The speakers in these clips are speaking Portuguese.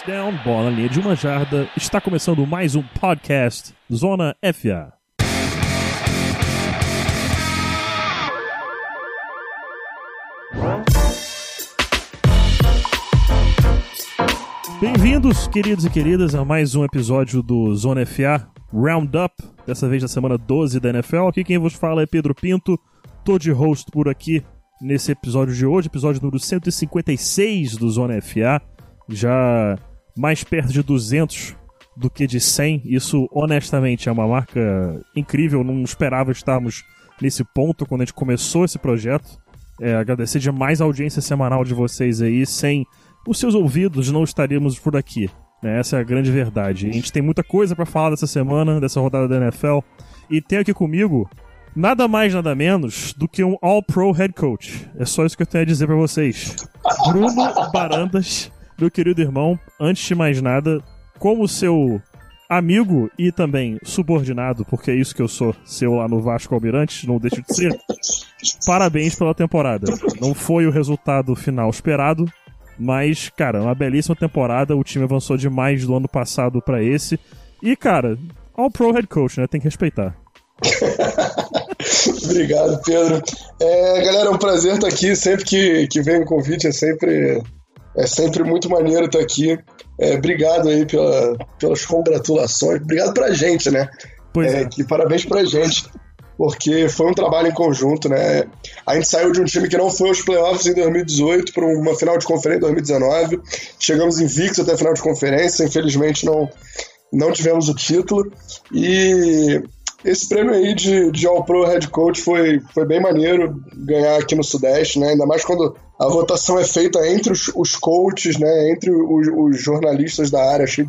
First down, bola na linha de uma jarda. Está começando mais um podcast Zona FA. Bem-vindos, queridos e queridas, a mais um episódio do Zona FA Roundup, dessa vez na semana 12 da NFL. Aqui quem vos fala é Pedro Pinto, tô de host por aqui nesse episódio de hoje, episódio número 156 do Zona FA, já mais perto de 200 do que de 100. Isso, honestamente, é uma marca incrível, não esperava estarmos nesse ponto quando a gente começou esse projeto. É, agradecer demais a audiência semanal de vocês aí, sem os seus ouvidos não estaríamos por aqui. Né? Essa é a grande verdade. A gente tem muita coisa para falar dessa semana, dessa rodada da NFL. E tem aqui comigo nada mais, nada menos do que um All-Pro Head Coach. É só isso que eu tenho a dizer para vocês. Bruno Barandas, meu querido irmão, antes de mais nada, como seu amigo e também subordinado, porque é isso que eu sou, seu lá no Vasco Almirante, não deixo de ser. Parabéns pela temporada. Não foi o resultado final esperado, mas, cara, uma belíssima temporada. O time avançou demais do ano passado para esse. E, cara, All Pro Head Coach, né? Tem que respeitar. Obrigado, Pedro. É, galera, é um prazer estar aqui. Sempre que, que vem o convite, é sempre, é sempre muito maneiro estar aqui. É, obrigado aí pela, pelas congratulações. Obrigado pra gente, né? Pois é. é. Que parabéns pra gente. Porque foi um trabalho em conjunto, né? A gente saiu de um time que não foi aos playoffs em 2018 para uma final de conferência em 2019. Chegamos invictos até a final de conferência. Infelizmente não, não tivemos o título. E esse prêmio aí de, de All Pro Head Coach foi, foi bem maneiro ganhar aqui no Sudeste, né? Ainda mais quando a votação é feita entre os, os coaches, né? Entre os, os jornalistas da área. Achei,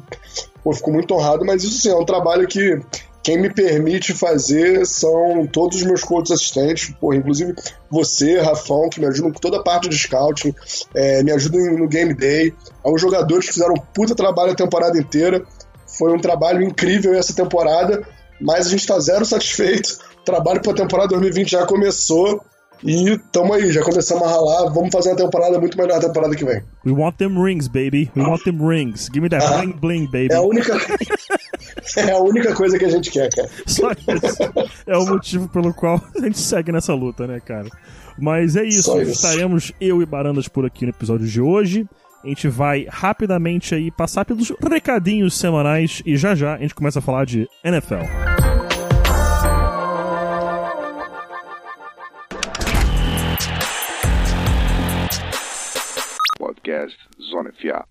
pô, fico muito honrado, mas isso sim, é um trabalho que quem me permite fazer são todos os meus coaches assistentes, pô, inclusive você, Rafão, que me ajudam com toda a parte de scouting, é, me ajudam no game day, aos jogadores que fizeram um puta trabalho a temporada inteira. Foi um trabalho incrível essa temporada mas a gente tá zero satisfeito. O trabalho para a temporada 2020 já começou e tamo aí, já começamos a ralar. Vamos fazer uma temporada muito melhor a temporada que vem. We want them rings, baby. We want them rings. Give me that ah, bling bling, baby. É a única É a única coisa que a gente quer, cara. Só isso. É o motivo pelo qual a gente segue nessa luta, né, cara? Mas é isso. isso. Estaremos eu e Barandas por aqui no episódio de hoje. A gente vai rapidamente aí passar pelos recadinhos semanais e já já a gente começa a falar de NFL. Podcast Zona FA.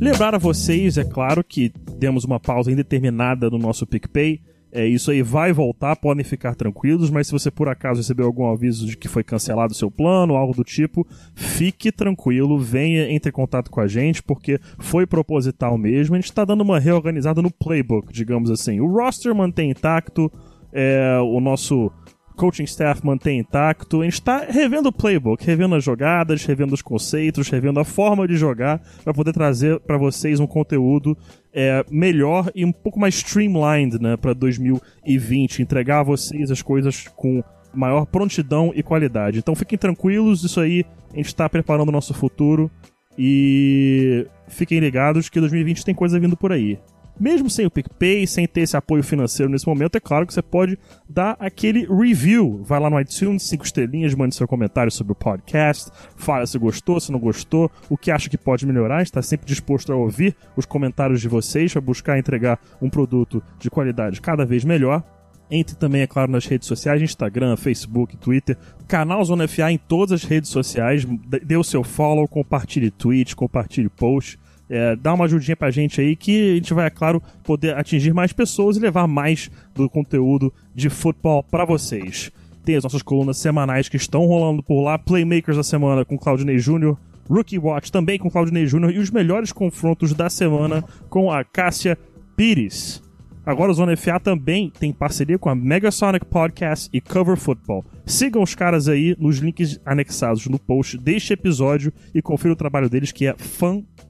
Lembrar a vocês, é claro, que demos uma pausa indeterminada no nosso PicPay é, isso aí vai voltar, podem ficar tranquilos, mas se você por acaso recebeu algum aviso de que foi cancelado o seu plano, algo do tipo, fique tranquilo, venha, entre em contato com a gente, porque foi proposital mesmo. A gente está dando uma reorganizada no playbook, digamos assim. O roster mantém intacto, é, o nosso coaching staff mantém intacto. A gente está revendo o playbook, revendo as jogadas, revendo os conceitos, revendo a forma de jogar para poder trazer para vocês um conteúdo é, melhor e um pouco mais streamlined né, para 2020. Entregar a vocês as coisas com maior prontidão e qualidade. Então fiquem tranquilos, isso aí a gente está preparando o nosso futuro e fiquem ligados que 2020 tem coisa vindo por aí. Mesmo sem o PicPay, sem ter esse apoio financeiro nesse momento, é claro que você pode dar aquele review. Vai lá no iTunes, cinco estrelinhas, mande seu comentário sobre o podcast, fala se gostou, se não gostou, o que acha que pode melhorar. Está sempre disposto a ouvir os comentários de vocês para buscar entregar um produto de qualidade cada vez melhor. Entre também, é claro, nas redes sociais, Instagram, Facebook, Twitter, canal Zona FA em todas as redes sociais. Dê o seu follow, compartilhe tweets, compartilhe posts. É, dá uma ajudinha pra gente aí que a gente vai, é claro, poder atingir mais pessoas e levar mais do conteúdo de futebol para vocês. Tem as nossas colunas semanais que estão rolando por lá, Playmakers da semana com Claudinei Júnior, Rookie Watch também com Claudinei Júnior e os melhores confrontos da semana com a Cássia Pires. Agora o Zona FA também tem parceria com a Megasonic Podcast e Cover Football. Sigam os caras aí nos links anexados no post deste episódio e confira o trabalho deles que é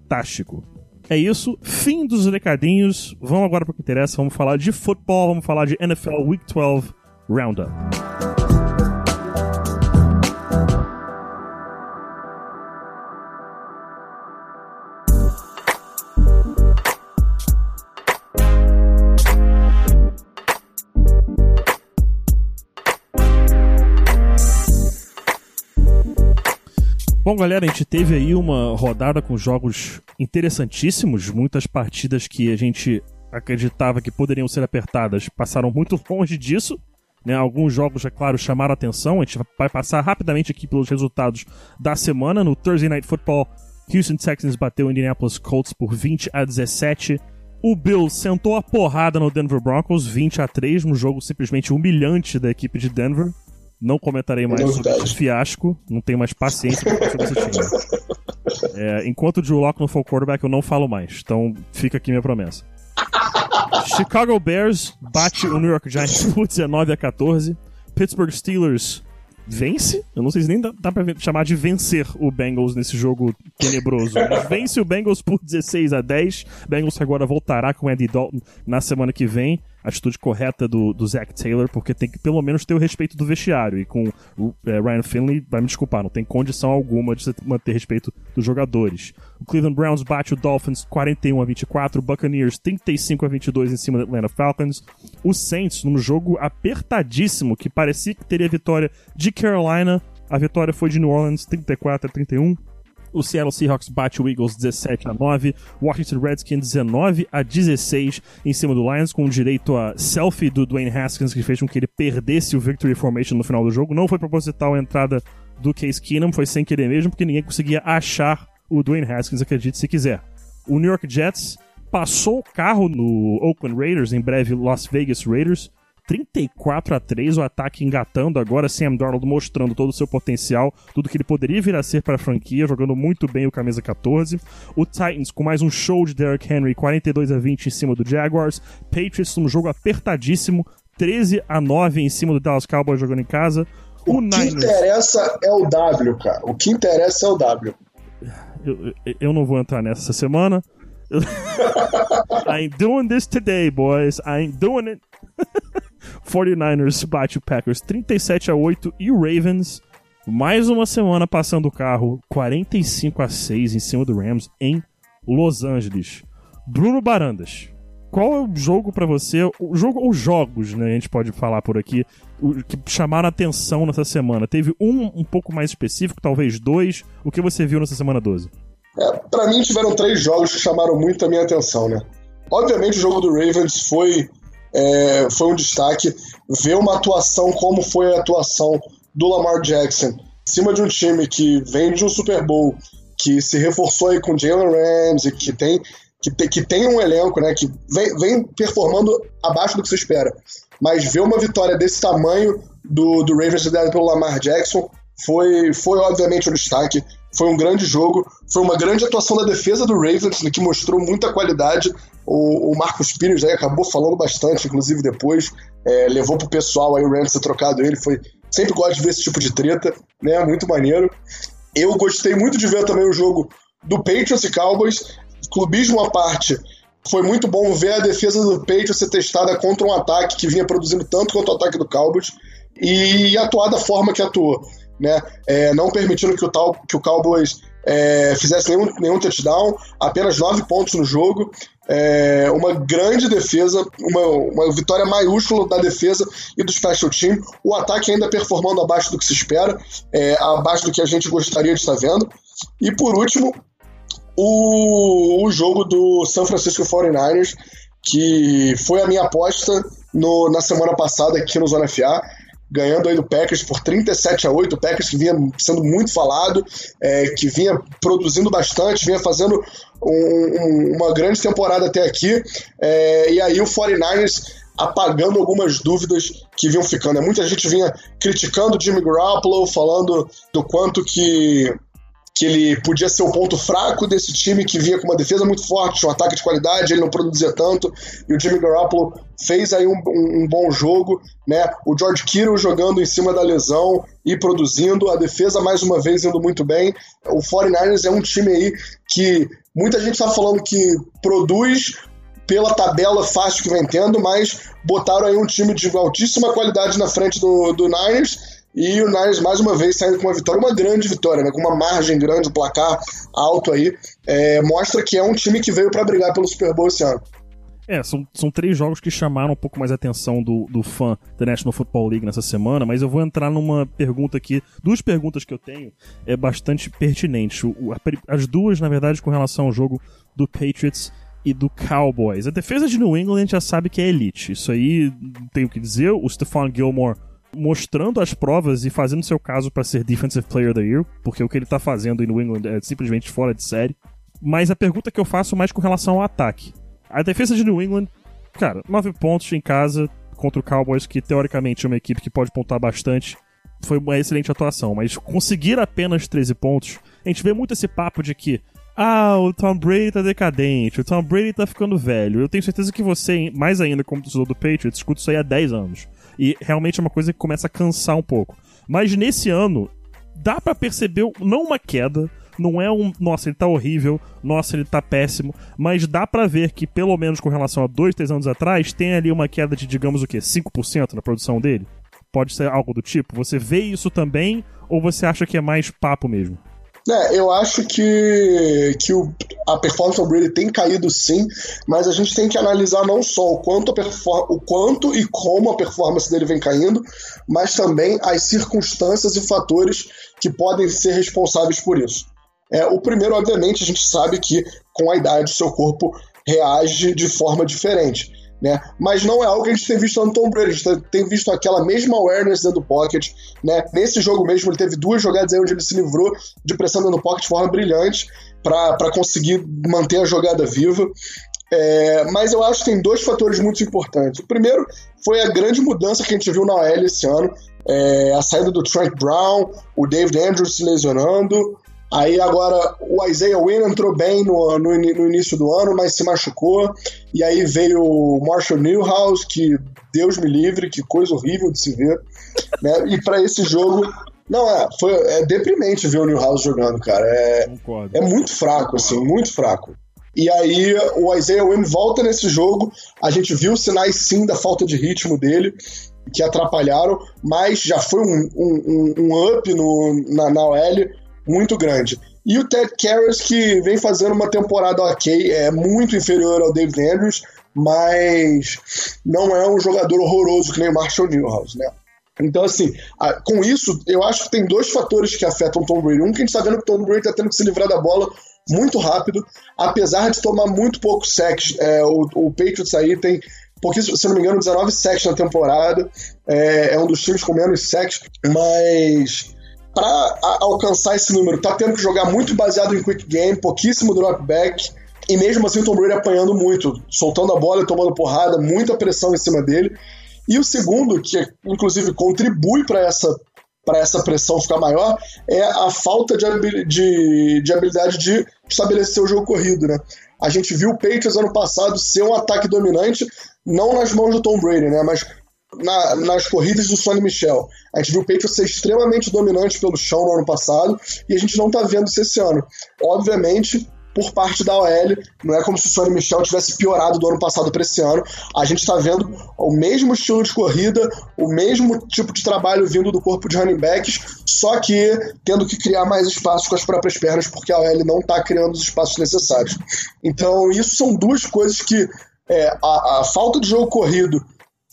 fantástico. É isso, fim dos recadinhos. Vamos agora para o que interessa, vamos falar de futebol, vamos falar de NFL Week 12 Roundup. Bom, galera, a gente teve aí uma rodada com jogos interessantíssimos, muitas partidas que a gente acreditava que poderiam ser apertadas passaram muito longe disso. Né? Alguns jogos, é claro, chamaram atenção. A gente vai passar rapidamente aqui pelos resultados da semana. No Thursday Night Football, Houston Texans bateu o Indianapolis Colts por 20 a 17. O Bills sentou a porrada no Denver Broncos, 20 a 3, um jogo simplesmente humilhante da equipe de Denver. Não comentarei mais sobre esse fiasco, não tenho mais paciência para sobre esse time. É, enquanto o Drew Locke não for quarterback, eu não falo mais. Então fica aqui minha promessa. Chicago Bears bate o New York Giants por 19 a 14. Pittsburgh Steelers vence. Eu não sei se nem dá, dá pra chamar de vencer o Bengals nesse jogo tenebroso. vence o Bengals por 16 a 10. Bengals agora voltará com Andy Dalton na semana que vem atitude correta do, do Zach Taylor, porque tem que pelo menos ter o respeito do vestiário. E com o é, Ryan Finley, vai me desculpar, não tem condição alguma de você manter respeito dos jogadores. O Cleveland Browns bate o Dolphins 41 a 24, o Buccaneers 35 a 22 em cima do Atlanta Falcons. O Saints, num jogo apertadíssimo, que parecia que teria vitória de Carolina, a vitória foi de New Orleans 34 a 31. O Seattle Seahawks bate o Eagles 17 a 9. Washington Redskins 19 a 16 em cima do Lions, com direito a selfie do Dwayne Haskins, que fez com que ele perdesse o Victory Formation no final do jogo. Não foi proposital a entrada do Case Keenum, foi sem querer mesmo, porque ninguém conseguia achar o Dwayne Haskins, acredite se quiser. O New York Jets passou o carro no Oakland Raiders, em breve Las Vegas Raiders, 34 a 3 o ataque engatando agora, Sam Darnold mostrando todo o seu potencial, tudo que ele poderia vir a ser para a franquia, jogando muito bem o camisa 14. O Titans com mais um show de Derrick Henry, 42 a 20 em cima do Jaguars. Patriots um jogo apertadíssimo, 13 a 9 em cima do Dallas Cowboys jogando em casa. O, o que Niners... interessa é o W, cara. O que interessa é o W. Eu, eu não vou entrar nessa semana. I ain't doing this today, boys. I ain't doing it. 49ers bate o Packers 37 a 8 e o Ravens mais uma semana passando o carro 45 a 6 em cima do Rams em Los Angeles. Bruno Barandas, qual é o jogo para você, o jogo ou jogos, né, a gente pode falar por aqui, que chamaram atenção nessa semana? Teve um um pouco mais específico, talvez dois. O que você viu nessa semana 12? É, para mim tiveram três jogos que chamaram muito a minha atenção, né? Obviamente o jogo do Ravens foi é, foi um destaque. Ver uma atuação como foi a atuação do Lamar Jackson em cima de um time que vem de um Super Bowl, que se reforçou aí com Jalen Ramsey, que tem, que, te, que tem um elenco né, que vem, vem performando abaixo do que se espera. Mas ver uma vitória desse tamanho do, do Ravens liderado pelo Lamar Jackson foi, foi obviamente um destaque. Foi um grande jogo, foi uma grande atuação da defesa do Ravens, que mostrou muita qualidade. O, o Marcos Pires aí acabou falando bastante, inclusive depois, é, levou pro pessoal aí o Rams ter trocado ele. Foi, sempre gosto de ver esse tipo de treta, né? Muito maneiro. Eu gostei muito de ver também o jogo do Patriots e Cowboys, clubismo à parte. Foi muito bom ver a defesa do Patriots ser testada contra um ataque que vinha produzindo tanto quanto o ataque do Cowboys e atuar da forma que atuou né? É, não permitindo que o, tal, que o Cowboys é, fizesse nenhum, nenhum touchdown, apenas nove pontos no jogo. É, uma grande defesa, uma, uma vitória maiúscula da defesa e do special team. O ataque ainda performando abaixo do que se espera, é, abaixo do que a gente gostaria de estar vendo. E por último, o, o jogo do San Francisco 49ers, que foi a minha aposta no, na semana passada aqui no Zona FA ganhando aí do Packers por 37 a 8, o Packers que vinha sendo muito falado, é, que vinha produzindo bastante, vinha fazendo um, um, uma grande temporada até aqui, é, e aí o 49ers apagando algumas dúvidas que vinham ficando. Muita gente vinha criticando o Jimmy Garoppolo, falando do quanto que que ele podia ser o ponto fraco desse time que vinha com uma defesa muito forte, um ataque de qualidade, ele não produzia tanto, e o Jimmy Garoppolo fez aí um, um, um bom jogo, né? O George Kittle jogando em cima da lesão e produzindo, a defesa mais uma vez indo muito bem. O 49ers é um time aí que muita gente está falando que produz pela tabela fácil que vem tendo, mas botaram aí um time de altíssima qualidade na frente do, do Niners e o Niners, mais uma vez, saindo com uma vitória, uma grande vitória, né? com uma margem grande, um placar alto aí. É, mostra que é um time que veio para brigar pelo Super Bowl esse ano. É, são, são três jogos que chamaram um pouco mais a atenção do, do fã da National Football League nessa semana, mas eu vou entrar numa pergunta aqui. Duas perguntas que eu tenho é bastante pertinente. O, as duas, na verdade, com relação ao jogo do Patriots e do Cowboys. A defesa de New England a gente já sabe que é elite. Isso aí tenho o que dizer. O Stephon Gilmore mostrando as provas e fazendo seu caso para ser Defensive Player of the Year, porque o que ele tá fazendo em New England é simplesmente fora de série. Mas a pergunta que eu faço mais com relação ao ataque. A defesa de New England, cara, 9 pontos em casa contra o Cowboys, que teoricamente é uma equipe que pode pontuar bastante. Foi uma excelente atuação, mas conseguir apenas 13 pontos, a gente vê muito esse papo de que ah, o Tom Brady tá decadente, o Tom Brady tá ficando velho. Eu tenho certeza que você, mais ainda como torcedor do Patriots, escuta isso aí há 10 anos. E realmente é uma coisa que começa a cansar um pouco. Mas nesse ano, dá para perceber não uma queda, não é um, nossa, ele tá horrível, nossa, ele tá péssimo, mas dá para ver que, pelo menos com relação a dois, três anos atrás, tem ali uma queda de, digamos o quê, 5% na produção dele? Pode ser algo do tipo? Você vê isso também, ou você acha que é mais papo mesmo? É, eu acho que, que o, a performance do Brady tem caído sim, mas a gente tem que analisar não só o quanto, o quanto e como a performance dele vem caindo, mas também as circunstâncias e fatores que podem ser responsáveis por isso. É, o primeiro, obviamente, a gente sabe que com a idade o seu corpo reage de forma diferente né? Mas não é algo que a gente tem visto no Tom Brady, a gente tem visto aquela mesma awareness dentro do pocket, né? Nesse jogo mesmo ele teve duas jogadas aí onde ele se livrou de pressão dentro do pocket de forma brilhante para conseguir manter a jogada viva. É, mas eu acho que tem dois fatores muito importantes. O primeiro foi a grande mudança que a gente viu na OL esse ano, é, a saída do Trent Brown, o David Andrews se lesionando, Aí agora o Isaiah Wynn entrou bem no, no, no, início do ano, mas se machucou. E aí veio o Marshall Newhouse, que Deus me livre, que coisa horrível de se ver. Né? E para esse jogo. Não, é, foi, é deprimente ver o Newhouse jogando, cara. É, é muito fraco, assim, muito fraco. E aí o Isaiah Wynn volta nesse jogo. A gente viu sinais sim da falta de ritmo dele, que atrapalharam, mas já foi um, um, um up no, na, na OL muito grande. E o Ted Karras, que vem fazendo uma temporada ok, é muito inferior ao David Andrews, mas não é um jogador horroroso que nem o Marshall Newhouse, né? Então, assim, com isso, eu acho que tem dois fatores que afetam o Tom Brady. Um, que a gente está vendo que o Tom Brady está tendo que se livrar da bola muito rápido, apesar de tomar muito pouco sacks. É, o, o Patriots aí tem pouquíssimo, se não me engano, 19 sacks na temporada. É, é um dos times com menos sacks, mas para alcançar esse número, tá tendo que jogar muito baseado em quick game, pouquíssimo drop back. E mesmo assim o Tom Brady apanhando muito, soltando a bola e tomando porrada, muita pressão em cima dele. E o segundo, que inclusive contribui para essa, essa pressão ficar maior, é a falta de, de, de habilidade de estabelecer o jogo corrido. Né? A gente viu o Patriots ano passado ser um ataque dominante, não nas mãos do Tom Brady, né? mas na, nas corridas do Sonny Michel. A gente viu o Patriots ser extremamente dominante pelo chão no ano passado e a gente não está vendo isso esse ano. Obviamente, por parte da OL, não é como se o Sonny Michel tivesse piorado do ano passado para esse ano. A gente está vendo o mesmo estilo de corrida, o mesmo tipo de trabalho vindo do corpo de running backs, só que tendo que criar mais espaço com as próprias pernas, porque a OL não está criando os espaços necessários. Então, isso são duas coisas que é, a, a falta de jogo corrido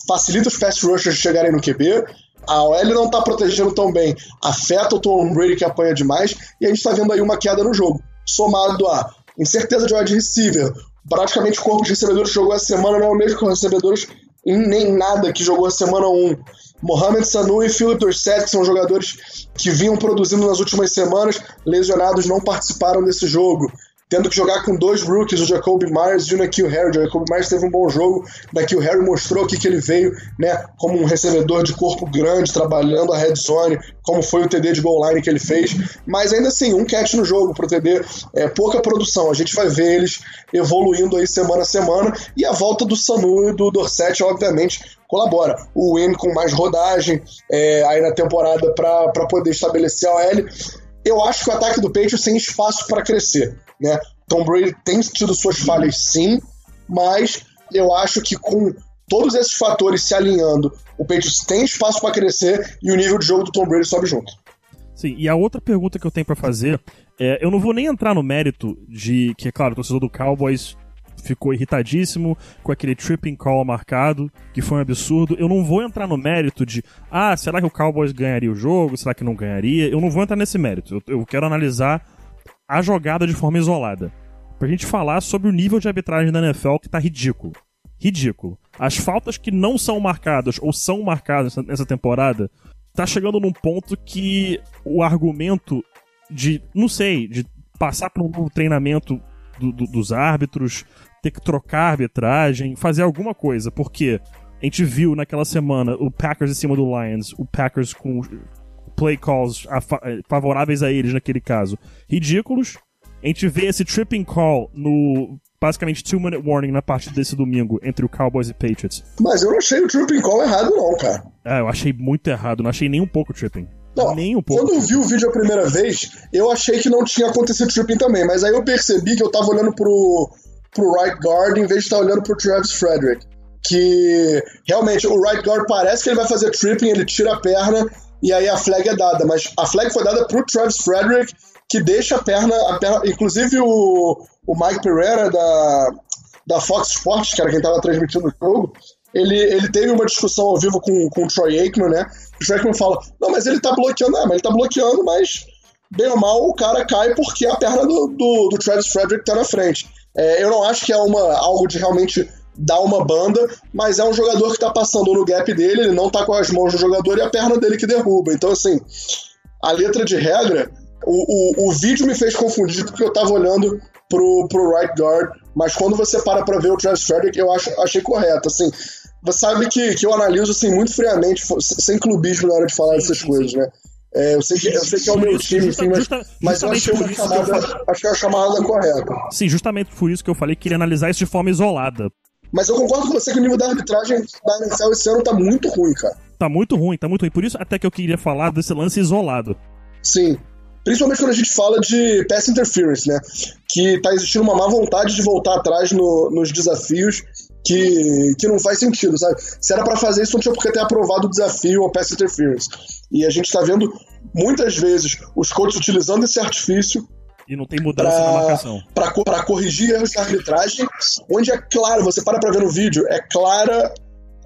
facilita os pass rushers chegarem no QB. A OL não está protegendo tão bem, afeta o Tom Brady que apanha demais, e a gente está vendo aí uma queda no jogo. Somado a incerteza de wide receiver, praticamente o corpo de recebedores que jogou a semana não é o mesmo que os recebedores em nem nada que jogou a semana 1. Mohamed Sanu e Philip Dorsett, que são jogadores que vinham produzindo nas últimas semanas, lesionados, não participaram desse jogo tendo que jogar com dois rookies, o Jacoby Myers e o Nikhil Harry. O Jacoby Myers teve um bom jogo, o Nikhil Harry mostrou aqui que ele veio né, como um recebedor de corpo grande, trabalhando a red zone, como foi o TD de goal line que ele fez, mas ainda assim, um catch no jogo para o TD, é pouca produção. A gente vai ver eles evoluindo aí semana a semana, e a volta do Sanu e do Dorset, obviamente, colabora. O Win com mais rodagem é, aí na temporada para poder estabelecer a OL. Eu acho que o ataque do Patriots tem espaço para crescer. Né? Tom Brady tem tido suas falhas sim, mas eu acho que com todos esses fatores se alinhando, o Patriots tem espaço para crescer e o nível de jogo do Tom Brady sobe junto. Sim, e a outra pergunta que eu tenho para fazer é, eu não vou nem entrar no mérito de que, é claro, o torcedor do Cowboys ficou irritadíssimo com aquele tripping call marcado, que foi um absurdo. Eu não vou entrar no mérito de, ah, será que o Cowboys ganharia o jogo? Será que não ganharia? Eu não vou entrar nesse mérito. Eu, eu quero analisar a jogada de forma isolada. Pra gente falar sobre o nível de arbitragem da NFL que tá ridículo. Ridículo. As faltas que não são marcadas ou são marcadas nessa temporada tá chegando num ponto que o argumento de, não sei, de passar por um novo treinamento do, do, dos árbitros, ter que trocar a arbitragem, fazer alguma coisa, porque a gente viu naquela semana o Packers em cima do Lions, o Packers com play calls favoráveis a eles naquele caso, ridículos. A gente vê esse tripping call no basicamente two minute warning na parte desse domingo entre o Cowboys e Patriots. Mas eu não achei o tripping call errado não, cara. É, eu achei muito errado, não achei nem um pouco tripping. Não, nem um pouco. Quando eu vi o vídeo a primeira vez, eu achei que não tinha acontecido tripping também, mas aí eu percebi que eu tava olhando pro, pro right guard em vez de estar olhando pro Travis Frederick. Que realmente o right guard parece que ele vai fazer tripping, ele tira a perna e aí a flag é dada, mas a flag foi dada pro Travis Frederick, que deixa a perna, a perna inclusive o, o Mike Pereira da, da Fox Sports, que era quem estava transmitindo o jogo, ele, ele teve uma discussão ao vivo com, com o Troy Aikman, né? O Troy Aikman fala, não, mas ele tá bloqueando, é, mas ele tá bloqueando, mas bem ou mal o cara cai porque a perna do, do, do Travis Frederick tá na frente. É, eu não acho que é uma, algo de realmente dar uma banda, mas é um jogador que tá passando no gap dele, ele não tá com as mãos do jogador e a perna dele que derruba. Então, assim, a letra de regra, o, o, o vídeo me fez confundir porque eu tava olhando pro, pro right guard, mas quando você para pra ver o Travis Frederick, eu acho, achei correto. Assim, você sabe que, que eu analiso assim, muito friamente, sem clubismo na hora de falar dessas coisas, né? É, eu, sei que, eu sei que é o meu time, enfim, mas, mas eu achei uma chamada, acho que é a chamada correta. Sim, justamente por isso que eu falei que queria analisar isso de forma isolada. Mas eu concordo com você que o nível da arbitragem da NFL esse ano tá muito ruim, cara. Tá muito ruim, tá muito ruim. Por isso até que eu queria falar desse lance isolado. Sim. Principalmente quando a gente fala de pass interference, né? Que tá existindo uma má vontade de voltar atrás no, nos desafios que, que não faz sentido, sabe? Se era para fazer isso, não tinha por que ter aprovado o desafio ao pass interference. E a gente tá vendo muitas vezes os coaches utilizando esse artifício e não tem mudança pra, na marcação. Para corrigir erros de arbitragem, onde é claro, você para pra ver no vídeo, é clara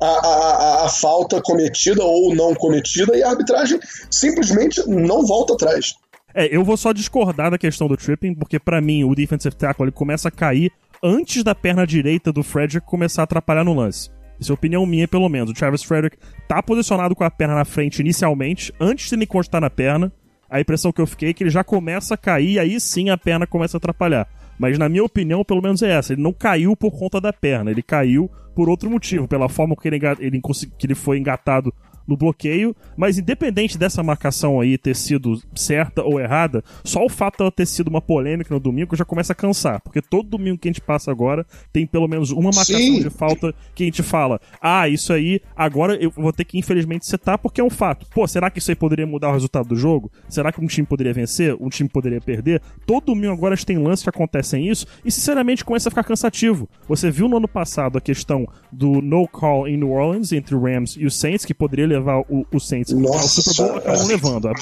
a, a, a, falta cometida ou não cometida e a arbitragem simplesmente não volta atrás. É, eu vou só discordar da questão do tripping, porque para mim o defensive tackle ele começa a cair antes da perna direita do Frederick começar a atrapalhar no lance. Isso é opinião minha, pelo menos. O Travis Frederick tá posicionado com a perna na frente inicialmente, antes de ele encostar na perna. A impressão que eu fiquei é que ele já começa a cair aí sim a perna começa a atrapalhar. Mas na minha opinião, pelo menos é essa. Ele não caiu por conta da perna, ele caiu por outro motivo, pela forma que ele, ele, que ele foi engatado no bloqueio, mas independente dessa marcação aí ter sido certa ou errada, só o fato dela ter sido uma polêmica no domingo já começa a cansar, porque todo domingo que a gente passa agora tem pelo menos uma marcação Sim. de falta que a gente fala, ah, isso aí agora eu vou ter que infelizmente setar porque é um fato. Pô, será que isso aí poderia mudar o resultado do jogo? Será que um time poderia vencer? Um time poderia perder? Todo domingo agora a gente tem lances que acontecem isso e sinceramente começa a ficar cansativo. Você viu no ano passado a questão do no call em New Orleans entre o Rams e o Saints que poderia levar o, o Saints Nossa, ao Super Bowl, acabam levando. A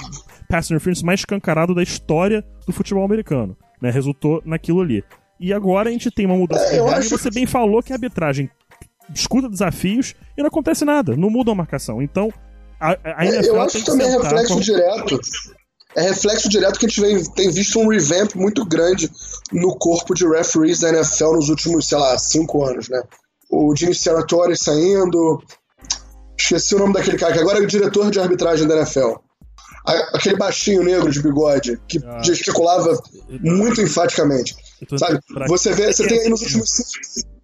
pass interference mais escancarado da história do futebol americano. Né? Resultou naquilo ali. E agora a gente tem uma mudança é, acho... e você bem falou que a arbitragem escuta desafios e não acontece nada, não muda a marcação. Então, a, a NFL é, Eu acho que também é reflexo com... direto. É reflexo direto que a gente vem, tem visto um revamp muito grande no corpo de referees da NFL nos últimos, sei lá, cinco anos, né? O Gene Serratore saindo, Esqueci o nome daquele cara, que agora é o diretor de arbitragem da NFL. Aquele baixinho negro de bigode, que ah, gesticulava muito enfaticamente. Sabe? Você vê, você tem aí nos últimos,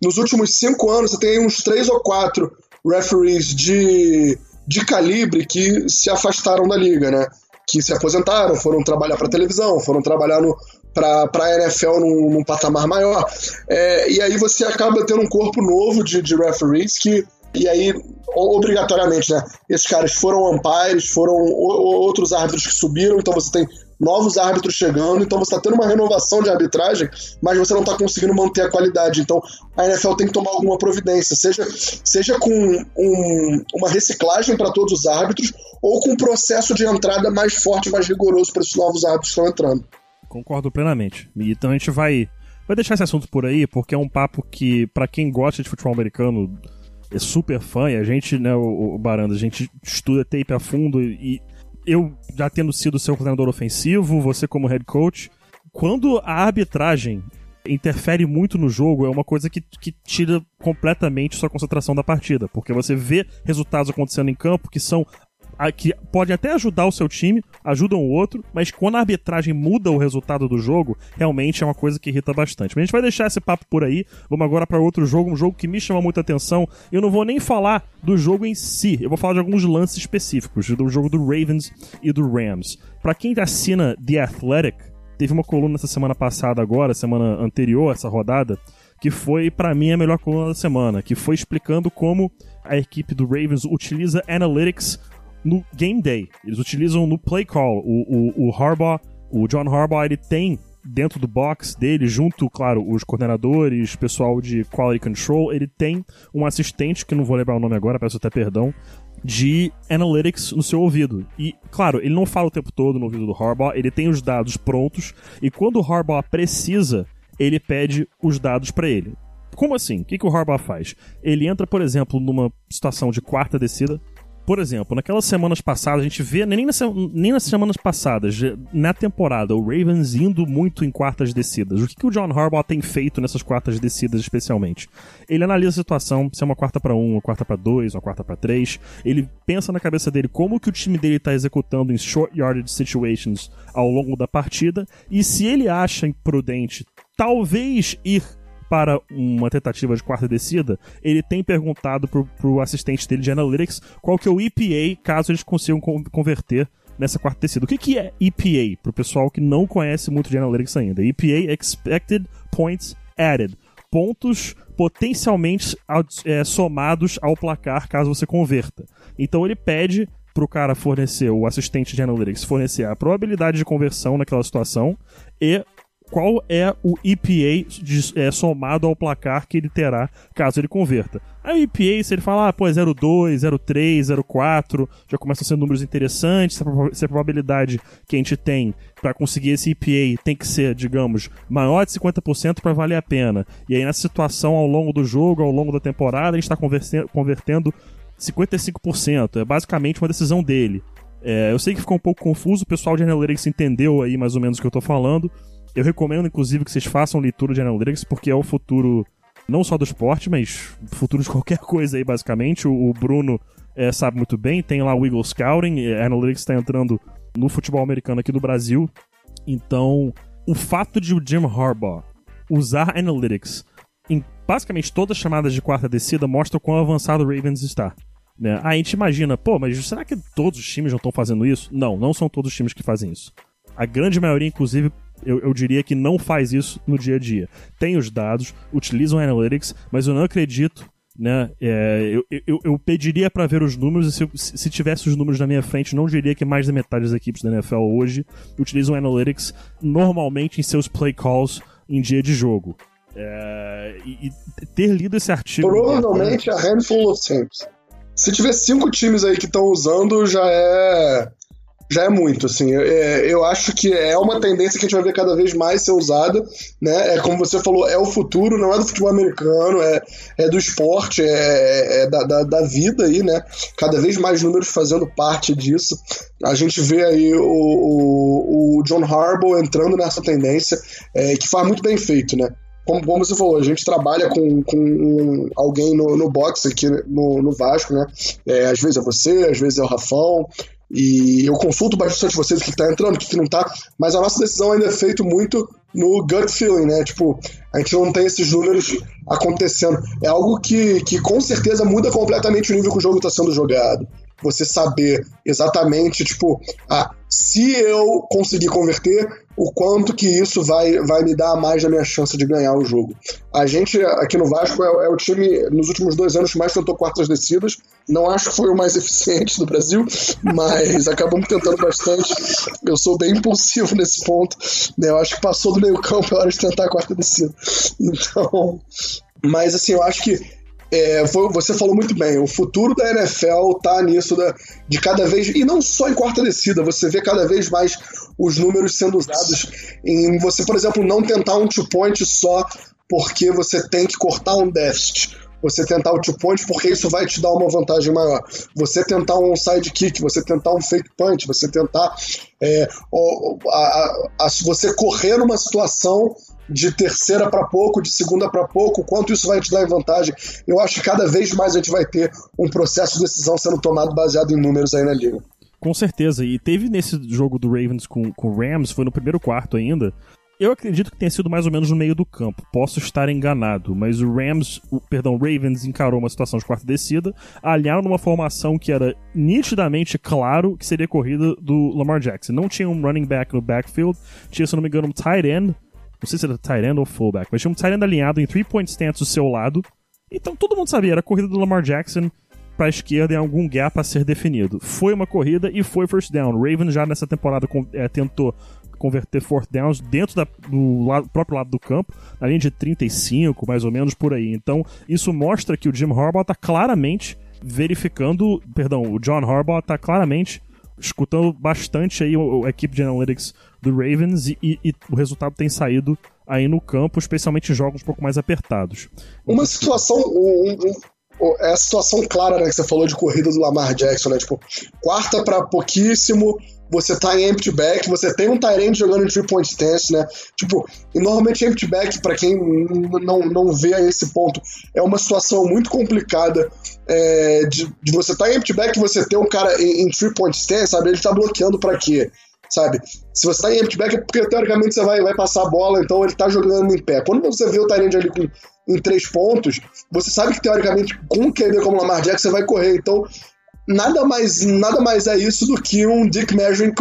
nos últimos cinco anos, você tem aí uns três ou quatro referees de, de calibre que se afastaram da liga, né? Que se aposentaram, foram trabalhar para televisão, foram trabalhar no, para a NFL num, num, patamar maior. É, e aí você acaba tendo um corpo novo de, de referees que e aí, obrigatoriamente, né? Esses caras foram umpires, foram outros árbitros que subiram, então você tem novos árbitros chegando, então você está tendo uma renovação de arbitragem, mas você não está conseguindo manter a qualidade. Então a NFL tem que tomar alguma providência, seja, seja com um, uma reciclagem para todos os árbitros ou com um processo de entrada mais forte, mais rigoroso para esses novos árbitros que estão entrando. Concordo plenamente. Então a gente vai vai deixar esse assunto por aí, porque é um papo que, para quem gosta de futebol americano, é super fã, e a gente, né, o, o Baranda, a gente estuda tape a fundo e eu já tendo sido seu coordenador ofensivo, você como head coach, quando a arbitragem interfere muito no jogo, é uma coisa que, que tira completamente sua concentração da partida, porque você vê resultados acontecendo em campo que são que podem até ajudar o seu time, ajudam o outro, mas quando a arbitragem muda o resultado do jogo, realmente é uma coisa que irrita bastante. Mas a gente vai deixar esse papo por aí. Vamos agora para outro jogo, um jogo que me chama muita atenção. Eu não vou nem falar do jogo em si, eu vou falar de alguns lances específicos do jogo do Ravens e do Rams. Para quem assina The Athletic, teve uma coluna essa semana passada agora, semana anterior essa rodada, que foi para mim a melhor coluna da semana, que foi explicando como a equipe do Ravens utiliza analytics no game day. Eles utilizam no play call. O, o, o Harbaugh, o John Harbaugh, ele tem dentro do box dele, junto, claro, os coordenadores, pessoal de quality control, ele tem um assistente, que não vou lembrar o nome agora, peço até perdão, de analytics no seu ouvido. E, claro, ele não fala o tempo todo no ouvido do Harbaugh, ele tem os dados prontos, e quando o Harbaugh precisa, ele pede os dados para ele. Como assim? O que, que o Harbaugh faz? Ele entra, por exemplo, numa situação de quarta descida, por exemplo, naquelas semanas passadas, a gente vê, nem nas, nem nas semanas passadas, na temporada, o Ravens indo muito em quartas descidas. O que, que o John Harbaugh tem feito nessas quartas descidas, especialmente? Ele analisa a situação, se é uma quarta para um, uma quarta para dois, uma quarta para três. Ele pensa na cabeça dele como que o time dele está executando em short yardage situations ao longo da partida. E se ele acha imprudente, talvez ir para uma tentativa de quarta descida, ele tem perguntado pro, pro assistente dele de analytics qual que é o EPA, caso eles consigam converter nessa quarta descida. O que, que é EPA, pro pessoal que não conhece muito de analytics ainda? EPA, Expected Points Added. Pontos potencialmente é, somados ao placar caso você converta. Então ele pede para o cara fornecer, o assistente de analytics, fornecer a probabilidade de conversão naquela situação e qual é o EPA de, é, somado ao placar que ele terá caso ele converta. Aí o EPA, se ele falar, ah, pô, é 0,2, 0,3, 0,4, já começam a ser números interessantes, se a probabilidade que a gente tem para conseguir esse EPA tem que ser, digamos, maior de 50% para valer a pena. E aí nessa situação, ao longo do jogo, ao longo da temporada, a gente está convertendo 55%. É basicamente uma decisão dele. É, eu sei que ficou um pouco confuso, o pessoal de Analytics entendeu aí mais ou menos o que eu estou falando. Eu recomendo, inclusive, que vocês façam leitura de Analytics, porque é o futuro não só do esporte, mas futuro de qualquer coisa aí, basicamente. O, o Bruno é, sabe muito bem, tem lá o Eagle Scouting, a Analytics está entrando no futebol americano aqui do Brasil. Então, o fato de o Jim Harbaugh usar Analytics em basicamente todas as chamadas de quarta descida mostra o quão avançado o Ravens está. Né? A gente imagina, pô, mas será que todos os times não estão fazendo isso? Não, não são todos os times que fazem isso. A grande maioria, inclusive, eu, eu, diria que não faz isso no dia a dia. Tem os dados, utilizam analytics, mas eu não acredito. Né? É, eu, eu, eu, pediria para ver os números e se, se tivesse os números na minha frente, não diria que mais da metade das equipes da NFL hoje utilizam analytics normalmente em seus play calls em dia de jogo. É, e, e, ter lido esse artigo. Provavelmente a handful of teams. Se tiver cinco times aí que estão usando, já é já é muito, assim. É, eu acho que é uma tendência que a gente vai ver cada vez mais ser usada, né? É como você falou, é o futuro, não é do futebol americano, é, é do esporte, é, é da, da, da, vida aí, né? Cada vez mais números fazendo parte disso. A gente vê aí o, o, o John Harbaugh entrando nessa tendência, é, que faz muito bem feito, né? Como, como, você falou, a gente trabalha com, com alguém no, no box aqui no, no Vasco, né? É, às vezes é você, às vezes é o Rafão, e eu consulto bastante vocês o que está entrando, o que não está, mas a nossa decisão ainda é feita muito no gut feeling, né? Tipo, a gente não tem esses números acontecendo. É algo que, que com certeza muda completamente o nível que o jogo está sendo jogado. Você saber exatamente, tipo, ah, se eu conseguir converter, o quanto que isso vai, vai me dar mais da minha chance de ganhar o jogo. A gente aqui no Vasco é, é o time nos últimos dois anos que mais tentou quartas descidas. Não acho que foi o mais eficiente do Brasil, mas acabamos tentando bastante. Eu sou bem impulsivo nesse ponto. Né? Eu acho que passou do meio campo a hora de tentar a quarta descida. Então, mas assim, eu acho que é, você falou muito bem, o futuro da NFL tá nisso da, de cada vez, e não só em quarta descida, você vê cada vez mais os números sendo usados em você, por exemplo, não tentar um two-point só porque você tem que cortar um déficit. Você tentar o two-point porque isso vai te dar uma vantagem maior. Você tentar um sidekick, você tentar um fake punch, você tentar é, a, a, a, você correr numa situação de terceira para pouco, de segunda para pouco, quanto isso vai te dar em vantagem. Eu acho que cada vez mais a gente vai ter um processo de decisão sendo tomado baseado em números aí na liga. Com certeza, e teve nesse jogo do Ravens com o Rams, foi no primeiro quarto ainda. Eu acredito que tenha sido mais ou menos no meio do campo. Posso estar enganado, mas o Rams, o, perdão, Ravens encarou uma situação de quarta descida, alinharam numa formação que era nitidamente claro que seria corrida do Lamar Jackson. Não tinha um running back no backfield, tinha, se não me engano, um tight end não sei se era tight ou fullback, mas tinha um tight alinhado em three-point stance do seu lado. Então todo mundo sabia, era a corrida do Lamar Jackson para a esquerda em algum gap a ser definido. Foi uma corrida e foi first down. Raven já nessa temporada é, tentou converter fourth downs dentro da, do lado, próprio lado do campo, na linha de 35, mais ou menos por aí. Então, isso mostra que o Jim Harbaugh está claramente verificando, perdão, o John Harbaugh está claramente escutando bastante aí a, equipe de analytics do Ravens e, e, e, o resultado tem saído aí no campo, especialmente em jogos um pouco mais apertados. Uma situação, um, um, é a situação clara né, que você falou de corrida do Lamar Jackson, né? Tipo, quarta para pouquíssimo, você tá em empty back, você tem um Tyrant jogando em three point stance, né? Tipo, e normalmente empty back, para quem não, não vê a esse ponto, é uma situação muito complicada é, de, de, você tá em empty back e você ter um cara em, em three point stance, sabe? Ele tá bloqueando para quê? sabe? Se você tá em empty back é porque teoricamente você vai, vai passar a bola, então ele tá jogando em pé. Quando você vê o Tyrande ali com, em três pontos, você sabe que teoricamente com um QB como Lamar Jackson você vai correr. Então nada mais, nada mais é isso do que um Dick Measuring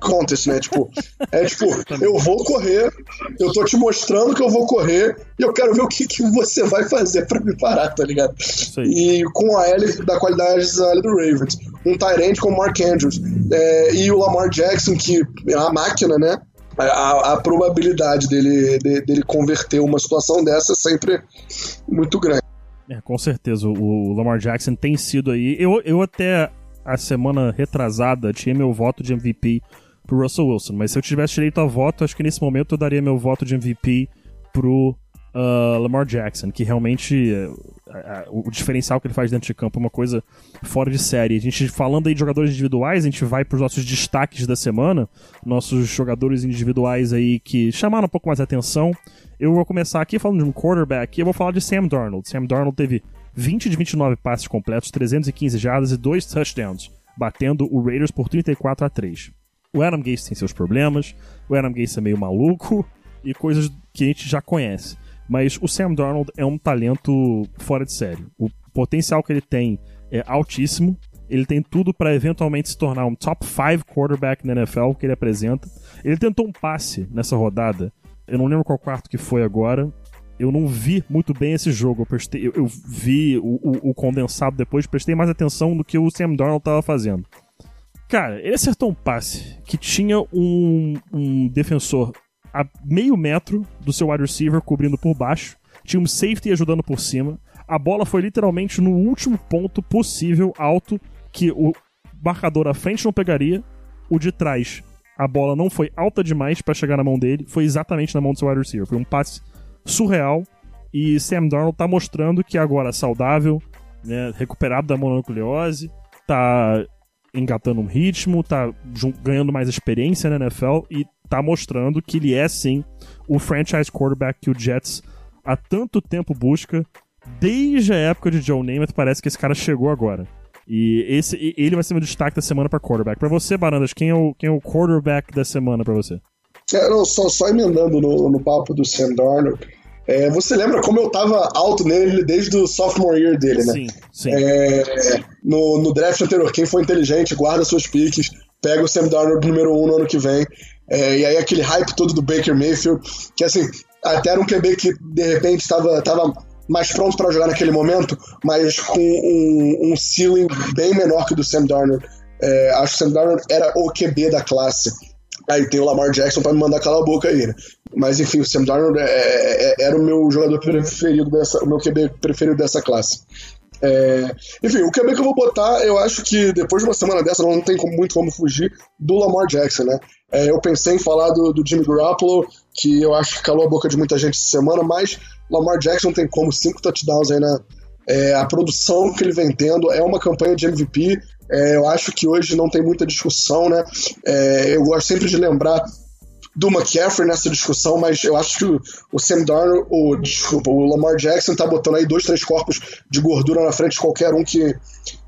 Contest, né? Tipo, é tipo, eu vou correr, eu tô te mostrando que eu vou correr e eu quero ver o que, que você vai fazer para me parar, tá ligado? E com a L da qualidade da L do Ravens. Um Tyrant com o Mark Andrews é, e o Lamar Jackson, que é uma máquina, né? A, a probabilidade dele, de, dele converter uma situação dessa é sempre muito grande. É, com certeza. O Lamar Jackson tem sido aí. Eu, eu até a semana retrasada tinha meu voto de MVP pro Russell Wilson, mas se eu tivesse direito a voto, acho que nesse momento eu daria meu voto de MVP pro uh, Lamar Jackson, que realmente uh, o diferencial que ele faz dentro de campo é uma coisa fora de série. A gente falando aí de jogadores individuais, a gente vai para os nossos destaques da semana, nossos jogadores individuais aí que chamaram um pouco mais a atenção. Eu vou começar aqui falando de um quarterback eu vou falar de Sam Darnold. Sam Darnold teve 20 de 29 passes completos, 315 jardas e 2 touchdowns, batendo o Raiders por 34 a 3. O Adam Gase tem seus problemas, o Adam Gase é meio maluco e coisas que a gente já conhece. Mas o Sam Darnold é um talento fora de série. O potencial que ele tem é altíssimo. Ele tem tudo para eventualmente se tornar um top 5 quarterback na NFL que ele apresenta. Ele tentou um passe nessa rodada. Eu não lembro qual quarto que foi agora. Eu não vi muito bem esse jogo. Eu, prestei, eu, eu vi o, o, o, condensado depois, prestei mais atenção no que o Sam Darnold estava fazendo. Cara, ele acertou um passe que tinha um, um defensor a meio metro do seu wide receiver cobrindo por baixo, tinha um safety ajudando por cima. A bola foi literalmente no último ponto possível alto que o marcador à frente não pegaria, o de trás a bola não foi alta demais para chegar na mão dele, foi exatamente na mão do seu wide receiver. Foi um passe surreal e Sam Darnold tá mostrando que agora saudável, né, recuperado da mononucleose, tá engatando um ritmo, tá ganhando mais experiência na NFL e tá mostrando que ele é sim o franchise quarterback que o Jets há tanto tempo busca. Desde a época de Joe Namath, parece que esse cara chegou agora. E esse, ele vai ser meu destaque da semana para quarterback. Para você, Barandas, quem é, o, quem é o quarterback da semana para você? É, não, só, só emendando no, no papo do Sam Darnold. É, você lembra como eu tava alto nele desde o sophomore year dele, né? Sim, sim. É, no, no draft anterior, quem foi inteligente, guarda suas piques, pega o Sam Darnold número 1 um no ano que vem. É, e aí aquele hype todo do Baker Mayfield, que assim, até era um QB que de repente estava tava mais pronto para jogar naquele momento, mas com um, um ceiling bem menor que o do Sam Darnold. É, acho que o Sam Darnold era o QB da classe. Aí tem o Lamar Jackson para me mandar calar a boca aí, né? Mas enfim, o Sam Darnold é, é, é, era o meu jogador preferido dessa, o meu QB preferido dessa classe. É, enfim, o QB que eu vou botar, eu acho que depois de uma semana dessa não tem muito como fugir do Lamar Jackson, né? É, eu pensei em falar do, do Jimmy Garoppolo, que eu acho que calou a boca de muita gente essa semana, mas Lamar Jackson tem como cinco touchdowns aí na. É, a produção que ele vem tendo é uma campanha de MVP. É, eu acho que hoje não tem muita discussão, né? É, eu gosto sempre de lembrar do McCaffrey nessa discussão, mas eu acho que o, Sam Darnold, o, desculpa, o Lamar Jackson tá botando aí dois, três corpos de gordura na frente de qualquer um que,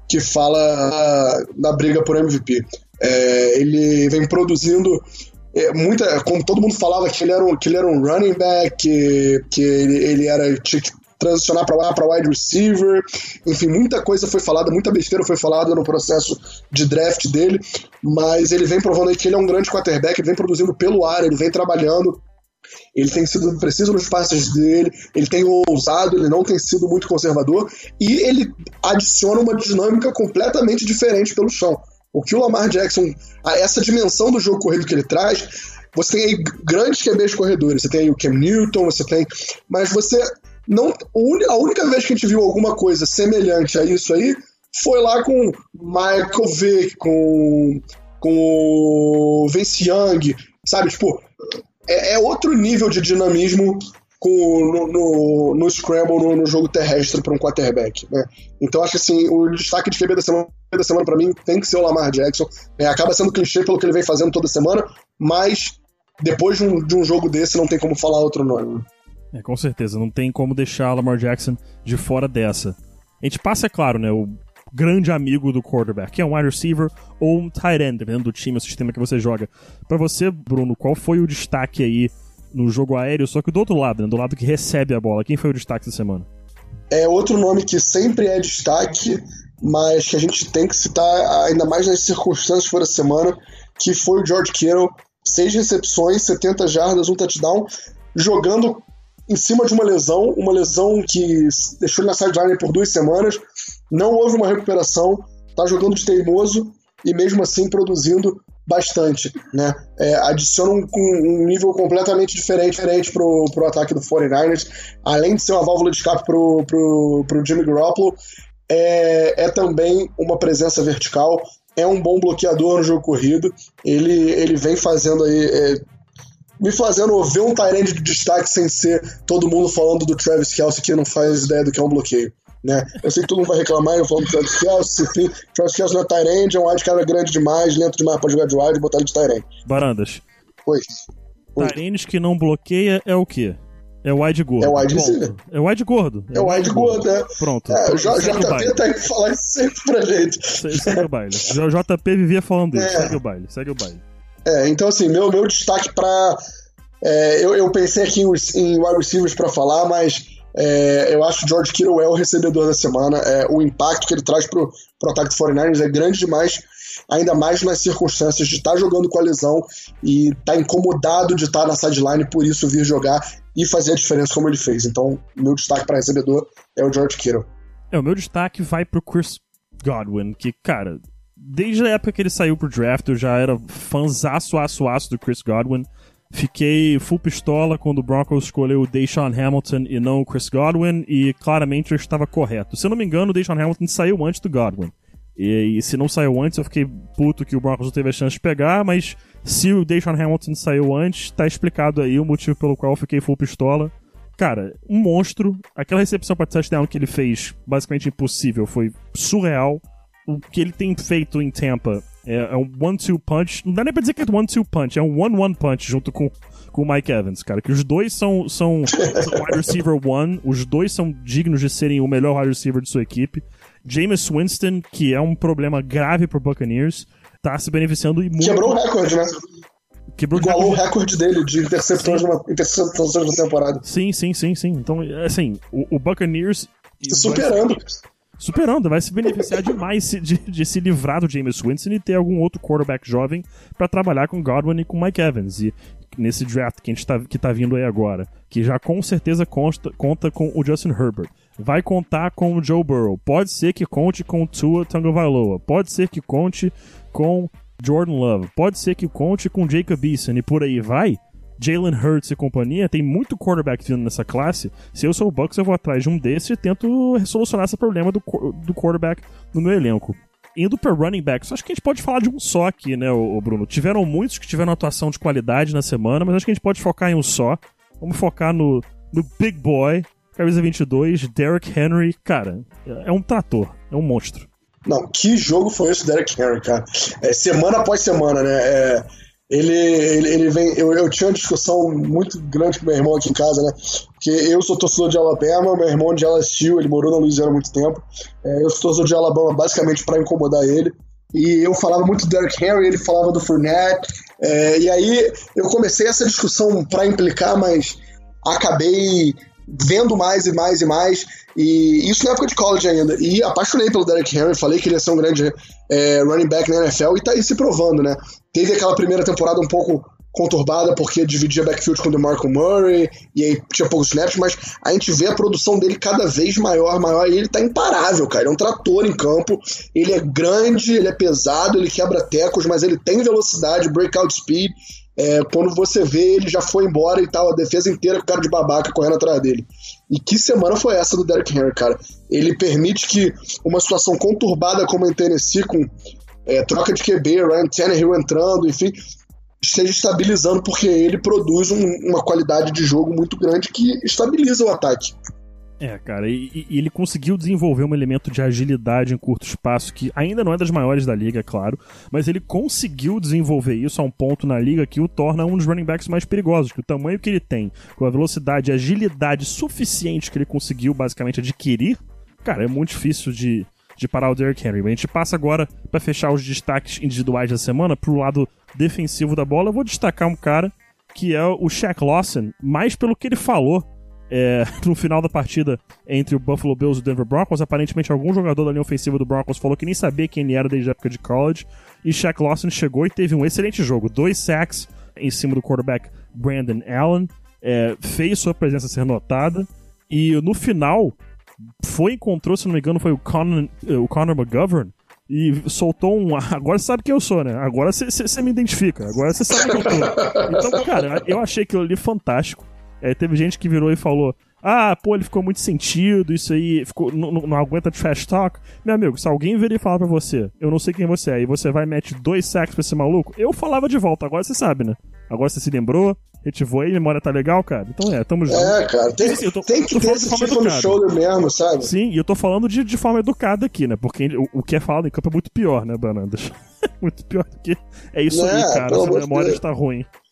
que fala na briga por MVP. É, ele vem produzindo é, muita, como todo mundo falava que ele era um, que ele era um running back, que, que ele, ele era tinha que transicionar para para wide receiver, enfim, muita coisa foi falada, muita besteira foi falada no processo de draft dele, mas ele vem provando aí que ele é um grande quarterback, ele vem produzindo pelo ar, ele vem trabalhando, ele tem sido preciso nos passes dele, ele tem ousado, ele não tem sido muito conservador, e ele adiciona uma dinâmica completamente diferente pelo chão. O que o Lamar Jackson, essa dimensão do jogo corrido que ele traz, você tem aí grandes QBs corredores, você tem aí o Cam Newton, você tem. Mas você não, a única vez que a gente viu alguma coisa semelhante a isso aí foi lá com Michael Vick, com, com Vince Young, sabe? Tipo, é, é outro nível de dinamismo com, no, no, no Scramble, no, no, jogo terrestre para um quarterback. Né? Então acho que assim, o destaque de QB da semana, semana para mim tem que ser o Lamar Jackson. É, acaba sendo clichê pelo que ele vem fazendo toda semana, mas depois de um, de um jogo desse não tem como falar outro nome. É, com certeza, não tem como deixar Lamar Jackson de fora dessa. A gente passa, é claro, né, o grande amigo do quarterback, que é um wide receiver ou um tight end, dependendo do time, o sistema que você joga. Para você, Bruno, qual foi o destaque aí no jogo aéreo, só que do outro lado, né, do lado que recebe a bola? Quem foi o destaque da semana? É outro nome que sempre é destaque, mas que a gente tem que citar, ainda mais nas circunstâncias que foram a semana, que foi o George Kittle, seis recepções, 70 jardas, um touchdown, jogando em cima de uma lesão, uma lesão que deixou ele na sideline por duas semanas, não houve uma recuperação, tá jogando de teimoso e mesmo assim produzindo bastante, né? É, adiciona um, um, nível completamente diferente, diferente pro, pro ataque do 49ers, além de ser uma válvula de escape pro, pro, pro Jimmy Garoppolo, é, é também uma presença vertical, é um bom bloqueador no jogo corrido, ele, ele vem fazendo aí... É, me fazendo ver um Tyrande de destaque sem ser todo mundo falando do Travis Kelsey que não faz ideia do que é um bloqueio. Né? Eu sei que todo mundo vai reclamar, eu falo do Travis Kelsey, enfim, Travis Kelsey não é Tyrande, é um wide cara grande demais, lento demais pra jogar de wide e botar ele de Tyrande. Barandas. Oi. Tyrandes que não bloqueia é o quê? É o wide gordo. É o wide receiver. É o wide gordo. É, é o wide gordo, é. Pronto. É, o JP tá aí pra falar isso sempre pra gente. Segue o baile. O JP vivia falando dele. É. Segue o baile, segue o baile. É, então assim, meu, meu destaque pra é, eu, eu, pensei aqui em, em wide receivers para falar, mas é, eu acho o George Kittle é o recebedor da semana. É, o impacto que ele traz pro, pro ataque do 49ers é grande demais, ainda mais nas circunstâncias de estar tá jogando com a lesão e estar tá incomodado de estar tá na sideline, por isso vir jogar e fazer a diferença como ele fez. Então, meu destaque para recebedor é o George Kittle. É, o meu destaque vai pro Chris Godwin, que, cara, desde a época que ele saiu pro draft, eu já era fãzaço, aço, aço do Chris Godwin. Fiquei full pistola quando o Broncos escolheu o Deshaun Hamilton e não o Chris Godwin, e claramente eu estava correto. Se eu não me engano, o Deshaun Hamilton saiu antes do Godwin. E, e, se não saiu antes, eu fiquei puto que o Broncos não teve a chance de pegar, mas se o Deshaun Hamilton saiu antes, tá explicado aí o motivo pelo qual eu fiquei full pistola. Cara, um monstro. Aquela recepção para touchdown que ele fez, basicamente impossível, foi surreal. O que ele tem feito em Tampa é, é um one-two punch. Não dá nem pra dizer que é one-two punch, é um one-one punch junto com, com o Mike Evans, cara. Que os dois são, são, são wide receiver one, os dois são dignos de serem o melhor wide receiver de sua equipe. Jameis Winston, que é um problema grave pro Buccaneers, tá se beneficiando e muito. Quebrou o recorde, né? Quebrou Igualou o recorde dele de numa, interceptações na temporada. Sim, sim, sim, sim. Então, assim, o, o Buccaneers. Superando superando, vai se beneficiar demais de, de, se livrar do James Winston e ter algum outro quarterback jovem para trabalhar com Godwin e com Mike Evans. E nesse draft que a gente tá, que tá vindo aí agora, que já com certeza consta, conta com o Justin Herbert, vai contar com o Joe Burrow, pode ser que conte com o Tua Tagovailoa, pode ser que conte com Jordan Love. Pode ser que conte com Jacob Eason e por aí vai. Jalen Hurts e companhia, tem muito quarterback vindo nessa classe. Se eu sou o Bucks, eu vou atrás de um desses e tento solucionar esse problema do, do quarterback no meu elenco. Indo para running backs, acho que a gente pode falar de um só aqui, né, o Bruno? Tiveram muitos que tiveram atuação de qualidade na semana, mas acho que a gente pode focar em um só. Vamos focar no, no Big Boy, camisa 22, Derrick Henry. Cara, é um trator, é um monstro. Não, que jogo foi esse Derrick Henry, cara? É, semana após semana, né? É ele, ele, ele vem. Eu, eu tinha uma discussão muito grande com meu irmão aqui em casa, né? Porque eu sou torcedor de Alabama, meu irmão de LSU, ele morou na Louisiana há muito tempo. É, eu sou torcedor de Alabama basicamente para incomodar ele. E eu falava muito do Derrick Henry, ele falava do Fournette. É, e aí eu comecei essa discussão para implicar, mas acabei vendo mais e mais e mais. E isso na época de college ainda. E apaixonei pelo Derrick Henry, falei que ele ia ser um grande é, running back na NFL e tá aí se provando, né? Teve aquela primeira temporada um pouco conturbada porque dividia backfield com o DeMarco Murray e aí tinha poucos snaps, mas a gente vê a produção dele cada vez maior, maior, e ele tá imparável, cara. Ele é um trator em campo, ele é grande, ele é pesado, ele quebra tecos, mas ele tem velocidade, breakout speed, é, quando você vê, ele já foi embora e tal, a defesa inteira com cara de babaca correndo atrás dele. E que semana foi essa do Derrick Henry, cara? Ele permite que uma situação conturbada como em Tennessee, com é, troca de QB, Ryan Tannehill entrando, enfim, esteja estabilizando, porque ele produz um, uma qualidade de jogo muito grande que estabiliza o ataque. É, cara, e, e, ele conseguiu desenvolver um elemento de agilidade em curto espaço que ainda não é das maiores da liga, é claro, mas ele conseguiu desenvolver isso a um ponto na liga que o torna um dos running backs mais perigosos, que o tamanho que ele tem, com a velocidade e agilidade suficiente que ele conseguiu basicamente adquirir, cara, é muito difícil de, de parar o Derrick Henry. A gente passa agora para fechar os destaques individuais da semana pro lado defensivo da bola. Eu vou destacar um cara que é o Shaq Lawson, mais pelo que ele falou é, no final da partida entre o Buffalo Bills e o Denver Broncos. Aparentemente, algum jogador da linha ofensiva do Broncos falou que nem sabia quem ele era desde a época de college. E Shaq Lawson chegou e teve um excelente jogo. Dois sacks em cima do quarterback Brandon Allen. É, fez sua presença ser notada. E no final, foi encontrou, se não me engano, foi o Conor, o Conor McGovern. E soltou um. Agora você sabe quem eu sou, né? Agora você me identifica. Agora você sabe quem eu tô. Então, cara, eu achei aquilo ali fantástico. É, teve gente que virou e falou: Ah, pô, ele ficou muito sentido, isso aí ficou, não, não aguenta trash talk. Meu amigo, se alguém viria e falar pra você, eu não sei quem você é, e você vai e mete dois sacks pra esse maluco, eu falava de volta, agora você sabe, né? Agora você se lembrou, retivou aí, memória tá legal, cara? Então é, tamo junto. É, cara, tem, assim, tô, tem que ter esse tipo no shoulder mesmo, sabe? Sim, e eu tô falando de, de forma educada aqui, né? Porque o, o que é falado em campo é muito pior, né, Banandas? muito pior do que. É isso é, aí, cara. Essa memória está ruim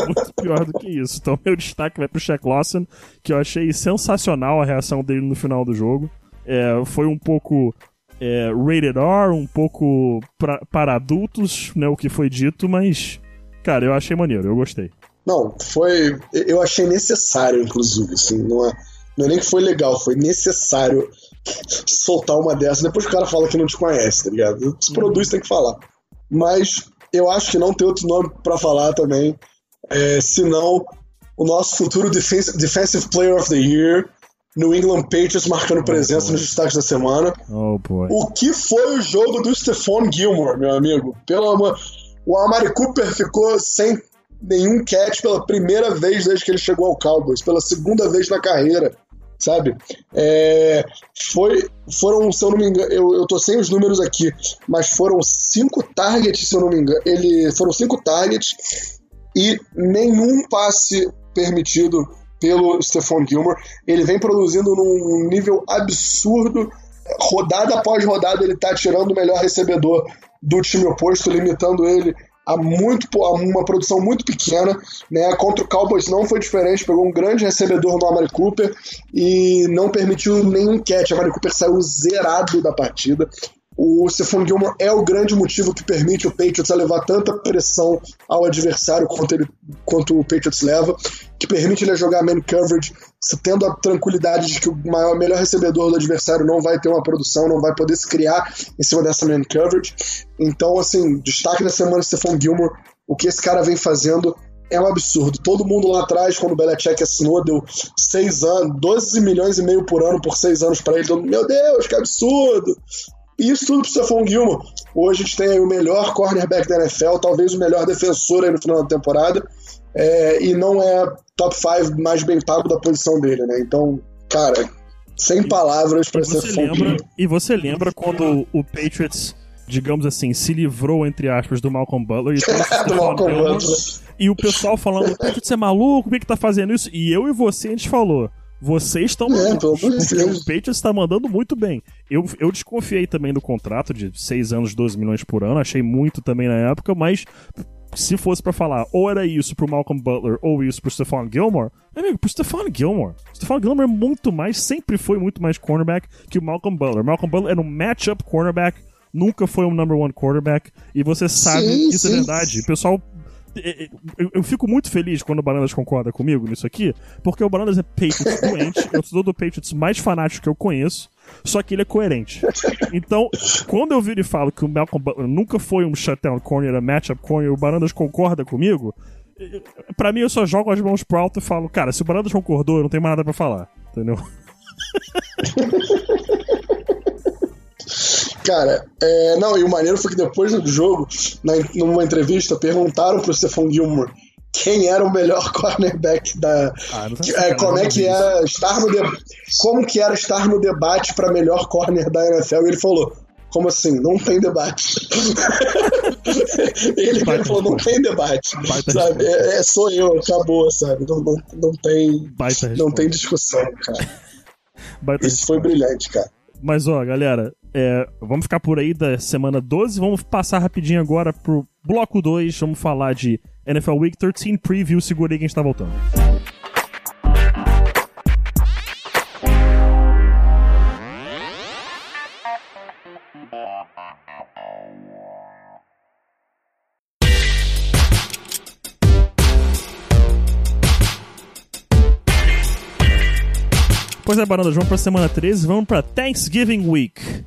é muito pior do que isso. Então, meu destaque vai pro Shaq Lawson, que eu achei sensacional a reação dele no final do jogo. É, foi um pouco é, rated R, um pouco pra, para adultos, né, o que foi dito, mas, cara, eu achei maneiro, eu gostei. Não, foi. Eu achei necessário, inclusive, assim, não é, não é nem que foi legal, foi necessário soltar uma dessa depois o cara fala que não te conhece, tá ligado? Se produz, tem que falar. Mas eu acho que não tem outro nome para falar também, é, senão o nosso futuro defensive, defensive Player of the Year, New England Patriots marcando oh, presença boy. nos destaques da semana. Oh, boy. O que foi o jogo do Stephon Gilmore, meu amigo? Pelo amor... O Amari Cooper ficou sem nenhum catch pela primeira vez desde que ele chegou ao Cowboys, pela segunda vez na carreira sabe? É, foi, foram, se eu não me engano, eu, eu tô sem os números aqui, mas foram cinco targets, se eu não me engano. Ele, foram cinco targets e nenhum passe permitido pelo Stephon Gilmore. Ele vem produzindo num nível absurdo. Rodada após rodada, ele tá tirando o melhor recebedor do time oposto, limitando ele a muito a uma produção muito pequena, né? Contra o Cowboys não foi diferente, pegou um grande recebedor no Amari Cooper e não permitiu nenhum catch. Amari Cooper saiu zerado da partida. O Stephon Gilmore é o grande motivo que permite o Patriots a levar tanta pressão ao adversário quanto, ele, quanto o Patriots leva, que permite ele jogar man coverage, tendo a tranquilidade de que o maior, melhor recebedor do adversário não vai ter uma produção, não vai poder se criar em cima dessa man coverage. Então, assim, destaque da semana Stephon Gilmore, o que esse cara vem fazendo é um absurdo. Todo mundo lá atrás, quando o Belichick assinou, deu 6 anos, 12 milhões e meio por ano por 6 anos para ele. Meu Deus, que absurdo! E isso tudo pro Stephon Gilmore. Hoje a gente tem o melhor cornerback da NFL, talvez o melhor defensor aí no final da temporada, é, e não é top 5 mais bem pago da posição dele, né? Então, cara, sem palavras para ser lembra E você lembra quando o Patriots, digamos assim, se livrou, entre aspas, do Malcolm Butler e do Malcolm Butler. E o pessoal falando, o Patriots é maluco, por que, que tá fazendo isso? E eu e você, a gente falou. Vocês estão é, O Patriots está mandando muito bem. Eu, eu desconfiei também do contrato de 6 anos, 12 milhões por ano. Achei muito também na época, mas se fosse para falar ou era isso pro Malcolm Butler ou isso pro Stephon Gilmore, meu amigo, pro Stephon Gilmore. Stephon Gilmore é muito mais, sempre foi muito mais cornerback que o Malcolm Butler. Malcolm Butler era um matchup cornerback, nunca foi um number one quarterback, e você sabe sim, isso é sim. é verdade. O pessoal eu, eu, fico muito feliz quando o Bananas concorda comigo nisso aqui, porque o Bananas é Patriots doente, eu sou do Patriots mais fanático que eu conheço, só que ele é coerente. Então, quando eu viro e falo que o Malcolm Butler nunca foi um shutdown corner, era matchup corner, o Bananas concorda comigo, para mim eu só jogo as mãos pro alto e falo, cara, se o Bananas concordou, eu não tenho mais nada pra falar, entendeu? Cara, é, não, e o maneiro foi que depois do jogo, na, numa entrevista, perguntaram pro Stephon Gilmore quem era o melhor cornerback da. Ah, que, é, como é que era estar no de, como que era estar no debate para melhor corner da NFL? E ele falou: como assim? Não tem debate. ele Baita falou, não tem debate. Baita sabe? É, é, sou eu, acabou, sabe? Não, não, não tem. não tem discussão, cara. Baita Isso foi brilhante, cara. Mas ó, galera, é, vamos ficar por aí da semana 12. Vamos passar rapidinho agora pro bloco 2. Vamos falar de NFL Week 13 Preview. A gente tá voltando. Pois é, Barandas, vamos pra semana 13, vamos pra Thanksgiving Week.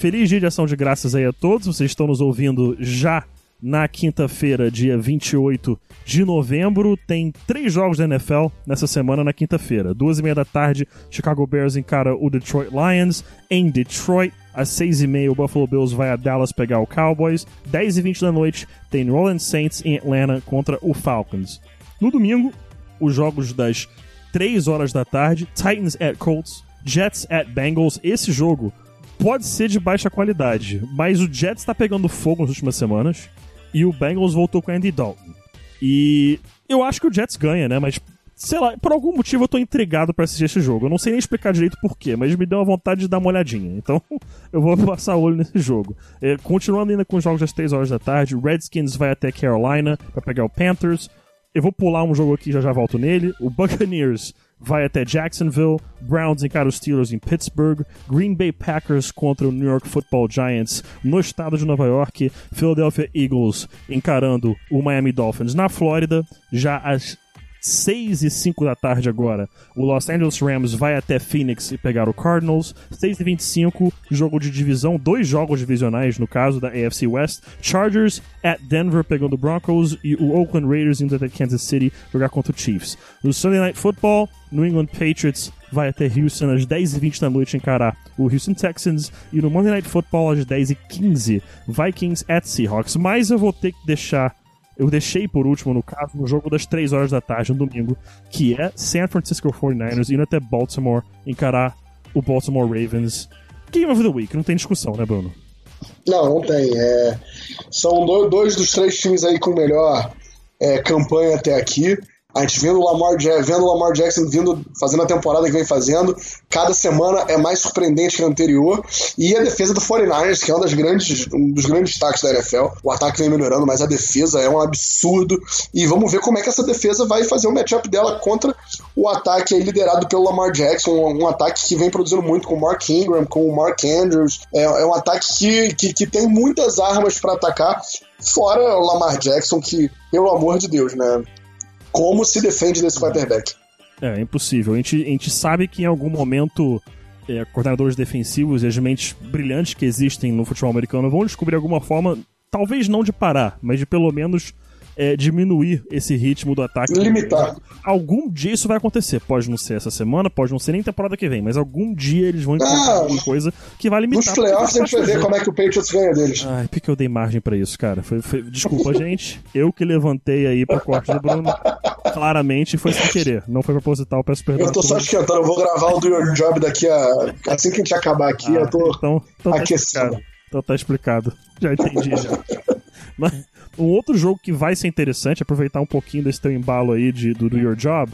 Feliz dia de ação de graças aí a todos. Vocês estão nos ouvindo já na quinta-feira, dia 28 de novembro. Tem três jogos da NFL nessa semana na quinta-feira. Duas e meia da tarde, Chicago Bears encara o Detroit Lions em Detroit. Às seis e meia, o Buffalo Bills vai a Dallas pegar o Cowboys. Dez e vinte da noite, tem New Orleans Saints em Atlanta contra o Falcons. No domingo, os jogos das três horas da tarde, Titans at Colts, Jets at Bengals. Esse jogo pode ser de baixa qualidade, mas o Jets está pegando fogo nas últimas semanas e o Bengals voltou com Andy Dalton. E eu acho que o Jets ganha, né? Mas sei lá, por algum motivo eu tô intrigado para assistir esse jogo. Eu não sei nem explicar direito porquê, mas me deu uma vontade de dar uma olhadinha. Então eu vou passar o olho nesse jogo. É, continuando ainda com os jogos das 3 horas da tarde, Redskins vai até Carolina para pegar o Panthers. Eu vou pular um jogo aqui já já volto nele. O Buccaneers vai até Jacksonville, Browns encara os Steelers em Pittsburgh, Green Bay Packers contra o New York Football Giants no estado de Nova York, Philadelphia Eagles encarando o Miami Dolphins. Na Flórida, já às 6 e 5 da tarde agora, o Los Angeles Rams vai até Phoenix e pegar o Cardinals. 6 e 25, jogo de divisão, dois jogos divisionais no caso da AFC West. Chargers at Denver pegando o Broncos e o Oakland Raiders indo até Kansas City jogar contra o Chiefs. No Sunday Night Football, New England Patriots vai até Houston às 10h20 da noite encarar o Houston Texans. E no Monday Night Football às 10h15, Vikings at Seahawks. Mas eu vou ter que deixar eu deixei por último, no caso, no jogo das 3 horas da tarde, no domingo, que é San Francisco 49ers indo até Baltimore encarar o Baltimore Ravens. Game of the Week, não tem discussão, né, Bruno? Não, não tem. É, são dois, dos três times aí com melhor é, campanha até aqui. A gente vendo o Lamar, vendo o Lamar Jackson vindo, fazendo a temporada que vem fazendo, cada semana é mais surpreendente que a anterior. E a defesa do 49ers, que é um, das grandes, um dos grandes destaques da NFL. O ataque vem melhorando, mas a defesa é um absurdo. E vamos ver como é que essa defesa vai fazer o matchup dela contra o ataque liderado pelo Lamar Jackson. Um, um, ataque que vem produzindo muito com o Mark Ingram, com o Mark Andrews. É, é um ataque que, que, que tem muitas armas para atacar. Fora o Lamar Jackson, que, pelo amor de Deus, né? Como se defende desse quarterback. É, é impossível. A gente, a gente sabe que em algum momento é, coordenadores defensivos e as mentes brilhantes que existem no futebol americano vão descobrir alguma forma, talvez não de parar, mas de pelo menos é, diminuir esse ritmo do ataque. Limitar. Algum dia isso vai acontecer. Pode não ser essa semana, pode não ser nem temporada que vem, mas algum dia eles vão encontrar ah, alguma coisa que vai limitar. Nos playoffs a gente vai ver como é que o Patriots ganha deles. Ai, porque eu dei margem para isso, cara. Foi, foi... Desculpa, gente. Eu que levantei aí pro corte do Bruno. Claramente foi sem querer. Não foi proposital, peço perdão. Eu tô só esquentando, eu vou gravar o Do Your Job daqui a. Assim que a gente acabar aqui, ah, eu tô então, então tá aquecendo. Tá então tá explicado. Já entendi já. Mas um outro jogo que vai ser interessante, aproveitar um pouquinho desse teu embalo aí de, do Do Your Job,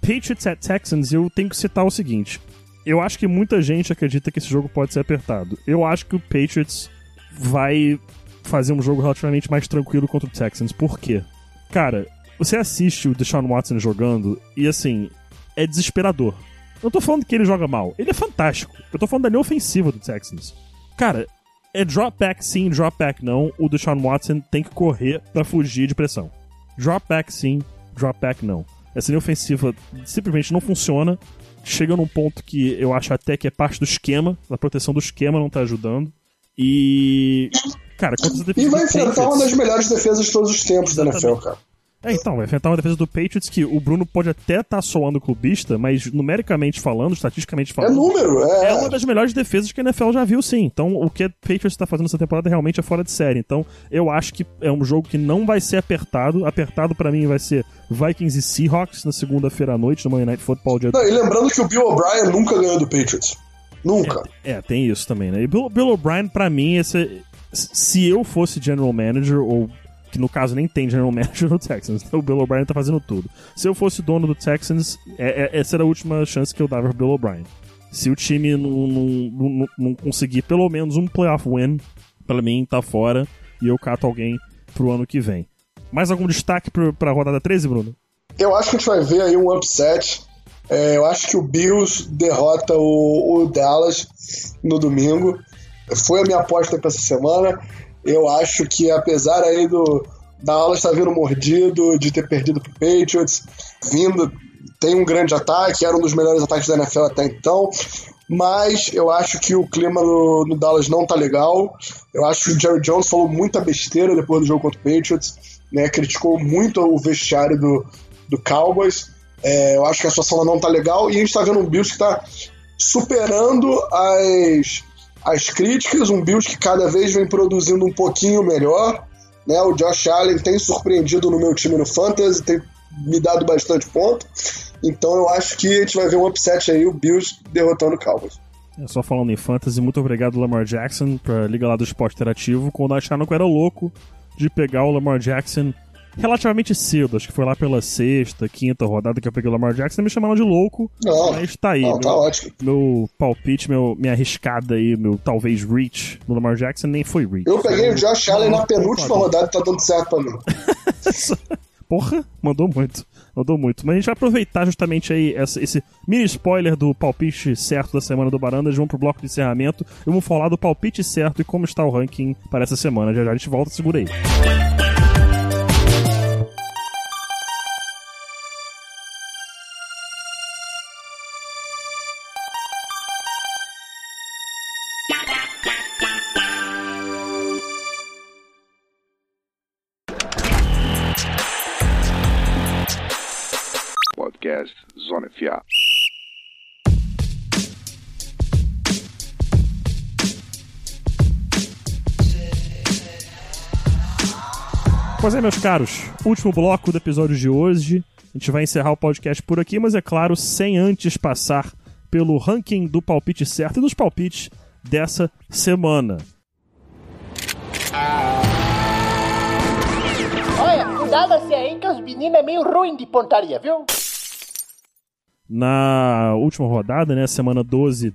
Patriots at Texans, eu tenho que citar o seguinte. Eu acho que muita gente acredita que esse jogo pode ser apertado. Eu acho que o Patriots vai fazer um jogo relativamente mais tranquilo contra o Texans. Por quê? Cara, você assiste o Deshaun Watson jogando e assim, é desesperador. Eu não tô falando que ele joga mal, ele é fantástico. Eu tô falando da linha ofensiva do Texans. Cara, é drop back sim, drop back não. O Deshaun Watson tem que correr para fugir de pressão. Drop back sim, drop back não. Essa linha ofensiva simplesmente não funciona. Chega num ponto que eu acho até que é parte do esquema, a proteção do esquema não tá ajudando. E. Cara, quantas defesas. E vai enfrentar uma das melhores defesas de todos os tempos Exatamente. da NFL, cara. É, então, vai enfrentar uma defesa do Patriots que o Bruno pode até estar tá soando clubista, mas numericamente falando, estatisticamente falando. É número, é. É uma das melhores defesas que a NFL já viu, sim. Então, o que o Patriots está fazendo essa temporada realmente é fora de série. Então, eu acho que é um jogo que não vai ser apertado. Apertado para mim vai ser Vikings e Seahawks na segunda-feira à noite no Monday Night Football. Dia... Não, e lembrando que o Bill O'Brien nunca ganhou do Patriots. Nunca. É, é tem isso também, né? E Bill, Bill O'Brien, para mim, esse, se eu fosse general manager ou que no caso nem tem general manager no Texans. Então o Bill O'Brien tá fazendo tudo. Se eu fosse dono do Texans, é, é, essa era a última chance que eu dava pro Bill O'Brien. Se o time não, não, não, não, conseguir pelo menos um playoff win, pra mim tá fora e eu cato alguém pro ano que vem. Mais algum destaque pro, pra rodada 13, Bruno? Eu acho que a gente vai ver aí um upset. É, eu acho que o Bills derrota o, o Dallas no domingo. Foi a minha aposta para essa semana. Eu acho que apesar aí do da aula estar vindo mordido, de ter perdido pro Patriots, vindo, tem um grande ataque, era um dos melhores ataques da NFL até então, mas eu acho que o clima no, no Dallas não tá legal. Eu acho que o Jerry Jones falou muita besteira depois do jogo contra o Patriots, né? Criticou muito o vestiário do, do Cowboys. É, eu acho que a situação não tá legal e a gente tá vendo um Bills que tá superando as as críticas, um Bills que cada vez vem produzindo um pouquinho melhor. Né? O Josh Allen tem surpreendido no meu time no Fantasy, tem me dado bastante ponto. Então eu acho que a gente vai ver um upset aí, o Bills derrotando o Cowboys. É só falando em fantasy, muito obrigado Lamar Jackson pra liga lá do esporte interativo, quando acharam que era louco de pegar o Lamar Jackson relativamente cedo, acho que foi lá pela sexta, quinta rodada que eu peguei o Lamar Jackson, me chamaram de louco, não, mas tá aí. Não, meu, tá ótimo. Meu palpite, meu, minha arriscada aí, meu talvez reach no Lamar Jackson nem foi reach. Eu peguei o Josh Allen na penúltima rodada e tá dando certo pra mim. Porra, mandou muito. Mandou muito. Mas a gente vai aproveitar justamente aí essa, esse mini spoiler do palpite certo da semana do Barandas. Vamos pro bloco de encerramento e vamos falar do palpite certo e como está o ranking para essa semana. Já já a gente volta, segura aí. Pois é, meus caros, último bloco do episódio de hoje. A gente vai encerrar o podcast por aqui, mas é claro, sem antes passar pelo ranking do palpite certo e dos palpites dessa semana. Olha, cuidado-se aí que os meninos é meio ruim de pontaria, viu? Na última rodada, né, semana 12,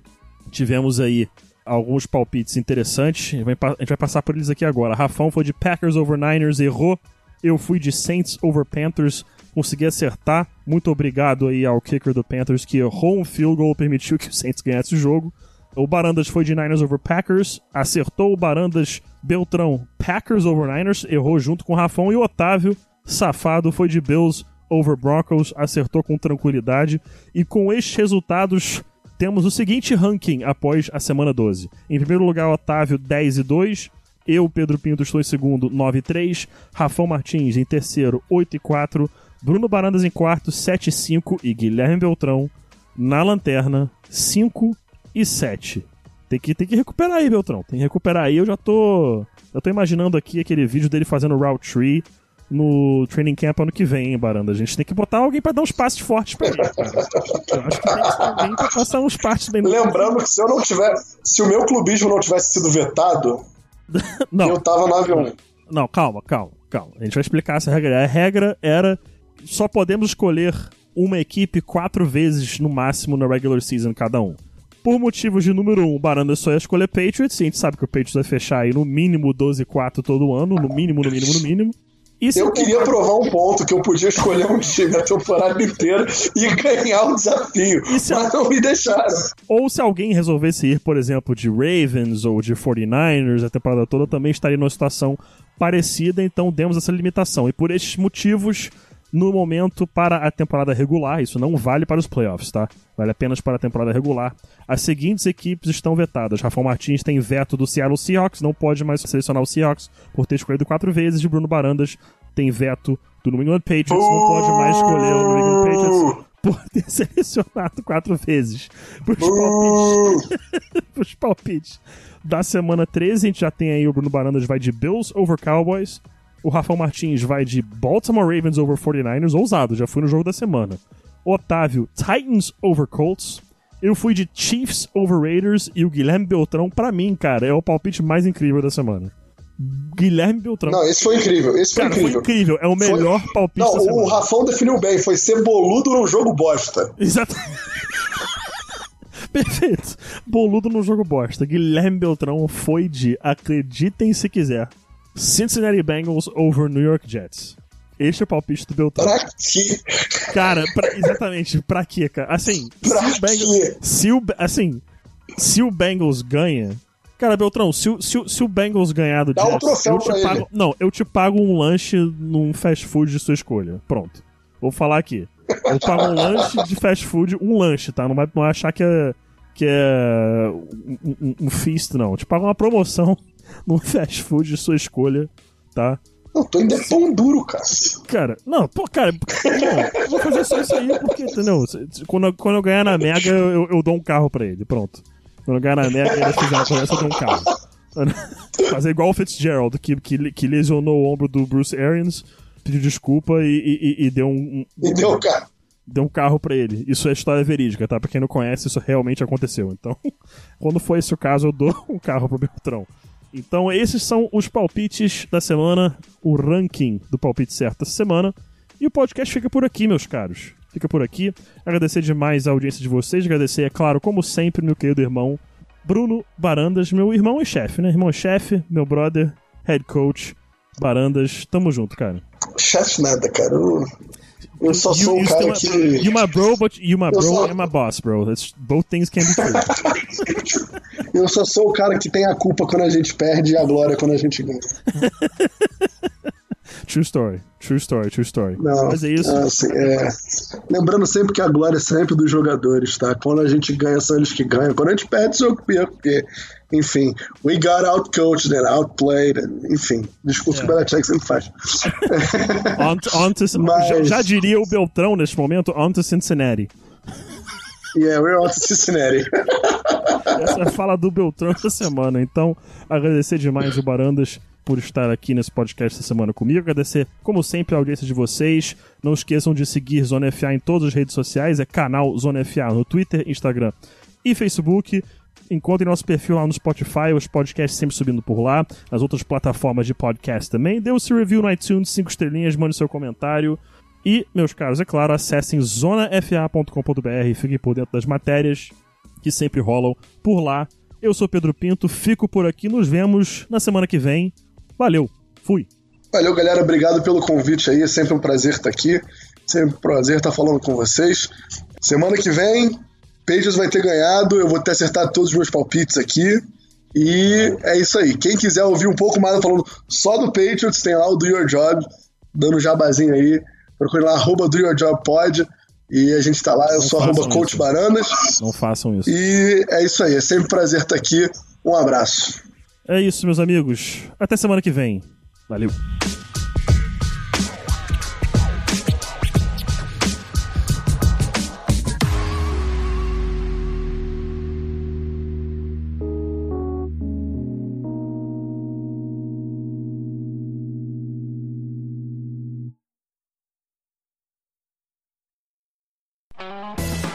tivemos aí alguns palpites interessantes. A gente vai passar por eles aqui agora. Rafão foi de Packers over Niners, errou. Eu fui de Saints over Panthers, consegui acertar. Muito obrigado aí ao kicker do Panthers que errou um field goal, permitiu que o Saints ganhasse o jogo. O Barandas foi de Niners over Packers, acertou o Barandas Beltrão Packers over Niners, errou junto com o Rafão. E o Otávio, safado, foi de Bills over Broncos, acertou com tranquilidade. E com estes resultados, temos o seguinte ranking após a semana 12. Em primeiro lugar, Otávio 10 e 2, Eu, Pedro Pinto, estou em segundo, 9 e 3. Rafão Martins em terceiro, 8 e 4. Bruno Barandas em quarto, 7 e 5. E Guilherme Beltrão na lanterna, 5 e 7. Tem que, tem que recuperar aí, Beltrão. Tem que recuperar aí. Eu já tô. Eu tô imaginando aqui aquele vídeo dele fazendo route tree no training camp ano que vem, hein, Baranda. A gente tem que botar alguém pra dar uns passes fortes pra ele, cara. Eu acho que tem que ter alguém pra passar uns passes bem. Lembrando que se eu não tiver. Se o meu clubismo não tivesse sido vetado, Não, eu tava no avião. não, calma, calma, calma. A gente vai explicar essa regra. A regra era só podemos escolher uma equipe quatro vezes no máximo na regular season cada um. Por motivos de número um, o Baranda só ia escolher Patriots, e a gente sabe que o Patriots vai fechar aí no mínimo 12-4 todo ano, no mínimo, no mínimo, no mínimo. Se Eu queria provar um ponto que eu podia escolher um time a temporada inteira e ganhar o desafio. Isso é- Mas não me deixaram. Ou se alguém resolvesse ir, por exemplo, de Ravens ou de 49ers a temporada toda, também estaria numa situação parecida, então demos essa limitação. E por estes motivos, no momento, para a temporada regular, isso não vale para os playoffs, tá? Vale apenas para a temporada regular. As seguintes equipes estão vetadas. Rafael Martins tem veto do Seattle Seahawks, não pode mais selecionar o Seahawks por ter escolhido quatro vezes. E Bruno Barandas tem veto do New England Patriots, não pode mais escolher o New England Patriots por ter selecionado quatro vezes. Pros palpites os palpites da semana 13. A gente já tem aí o Bruno Barandas vai de Bills over Cowboys. O Rafael Martins vai de Baltimore Ravens over 49ers. Ousado, já fui no jogo da semana. Otávio, Titans over Colts. Eu fui de Chiefs over Raiders. E o Guilherme Beltrão, pra mim, cara, é o palpite mais incrível da semana. Guilherme Beltrão. não, esse foi incrível. Esse foi cara, foi incrível. incrível. É o Foi- melhor palpite Não, da o semana. Rafão definiu bem. Foi ser boludo num jogo bosta. Exato. Perfeito. Boludo no jogo bosta. Guilherme Beltrão foi de, acreditem se quiser, Cincinnati Bengals over New York Jets. Este é o palpite do Beltrão. Pra quê? Cara, pra- exatamente, pra quê, cara? Assim, Pra se o Bengals, se o, assim, se o Bengals ganha... Cara, Beltrão, se, o- se, o- se o Bengals ganhar do Dá um Jets, troféu eu te pra ele. pago... Não, eu te pago um lanche num fast food de sua escolha. Pronto. Vou falar aqui. Eu pago um lanche de fast food, um lanche, tá? Não vai, não vai achar que é, que é um, um, um feast, não. Eu te pago uma promoção num fast food de sua escolha, tá? Não, tô indo é pão duro, cara. Cara, não, pô, cara, não, vou fazer só isso aí porque, entendeu? Quando, eu- quando eu ganhar na Mega, eu, eu dou um carro pra ele, pronto. Quando eu ganhar na Mega e ele fizer uma promessa, eu dou um carro. Fazer igual o Fitzgerald, que, que, que lesionou o ombro do Bruce Arians, pediu desculpa e, e- e deu um, um- Entendeu, cara? deu um carro pra ele. Isso é história verídica, tá? Pra quem não conhece, isso realmente aconteceu. Então, quando for esse o caso, eu dou um carro pro Beltrão. Então, esses são os palpites da semana, o ranking do palpite certo dessa semana. E o podcast fica por aqui, meus caros. Fica por aqui. Agradecer demais a audiência de vocês. Agradecer, é claro, como sempre, meu querido irmão Bruno Barandas, meu irmão e chefe, né? Irmão e chefe, meu brother, head coach, Barandas. Tamo junto, cara. Chefe nada, cara. Eu só sou um cara que. You my bro, but you my bro sou- and my boss, bro. That's, both things can be true. Eu só sou o cara que tem a culpa quando a gente perde e a glória quando a gente ganha. true story. True story, true story. Não, Mas é isso. assim, é... Lembrando sempre que a glória é sempre dos jogadores, tá? Quando a gente ganha, são eles que ganham. Quando a gente perde, sou eu que perco, porque, enfim, we got outcoached and outplayed, and, enfim, discurso É. que o Belichick sempre faz. On to- on to- Mas- já, já diria o Beltrão neste momento, on to Cincinnati. yeah, we're on to Cincinnati. Essa é a fala do Beltrão essa semana. Então, agradecer demais o Barandas por estar aqui nesse podcast essa semana comigo. Agradecer, como sempre, a audiência de vocês. Não esqueçam de seguir Zona FA em todas as redes sociais. É canal Zona FA no Twitter, Instagram e Facebook. Encontrem nosso perfil lá no Spotify, os podcasts sempre subindo por lá. Nas outras plataformas de podcast também. Dê o seu review no iTunes, cinco estrelinhas, mande seu comentário. E, meus caros, é claro, acessem zonafa.com.br e fiquem por dentro das matérias que sempre rolam por lá. Eu sou Pedro Pinto, fico por aqui, nos vemos na semana que vem. Valeu, fui. Valeu, galera. Obrigado pelo convite aí. É sempre um prazer estar aqui. Sempre um prazer estar falando com vocês. Semana que vem, Pages vai ter ganhado. Eu vou ter acertado todos os meus palpites aqui. E é isso aí. Quem quiser ouvir um pouco mais falando só do Patriots, tem lá o Do Your Job, dando um jabazinho aí. Procure lá, arroba Do Your Job Pod. E a gente tá lá, eu Não sou arroba Coach. Barandas. Não façam isso. E é isso aí. É sempre um prazer estar aqui. Um abraço. É isso, meus amigos. Até semana que vem. Valeu.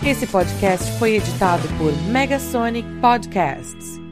Esse podcast foi editado por Megasonic Podcasts.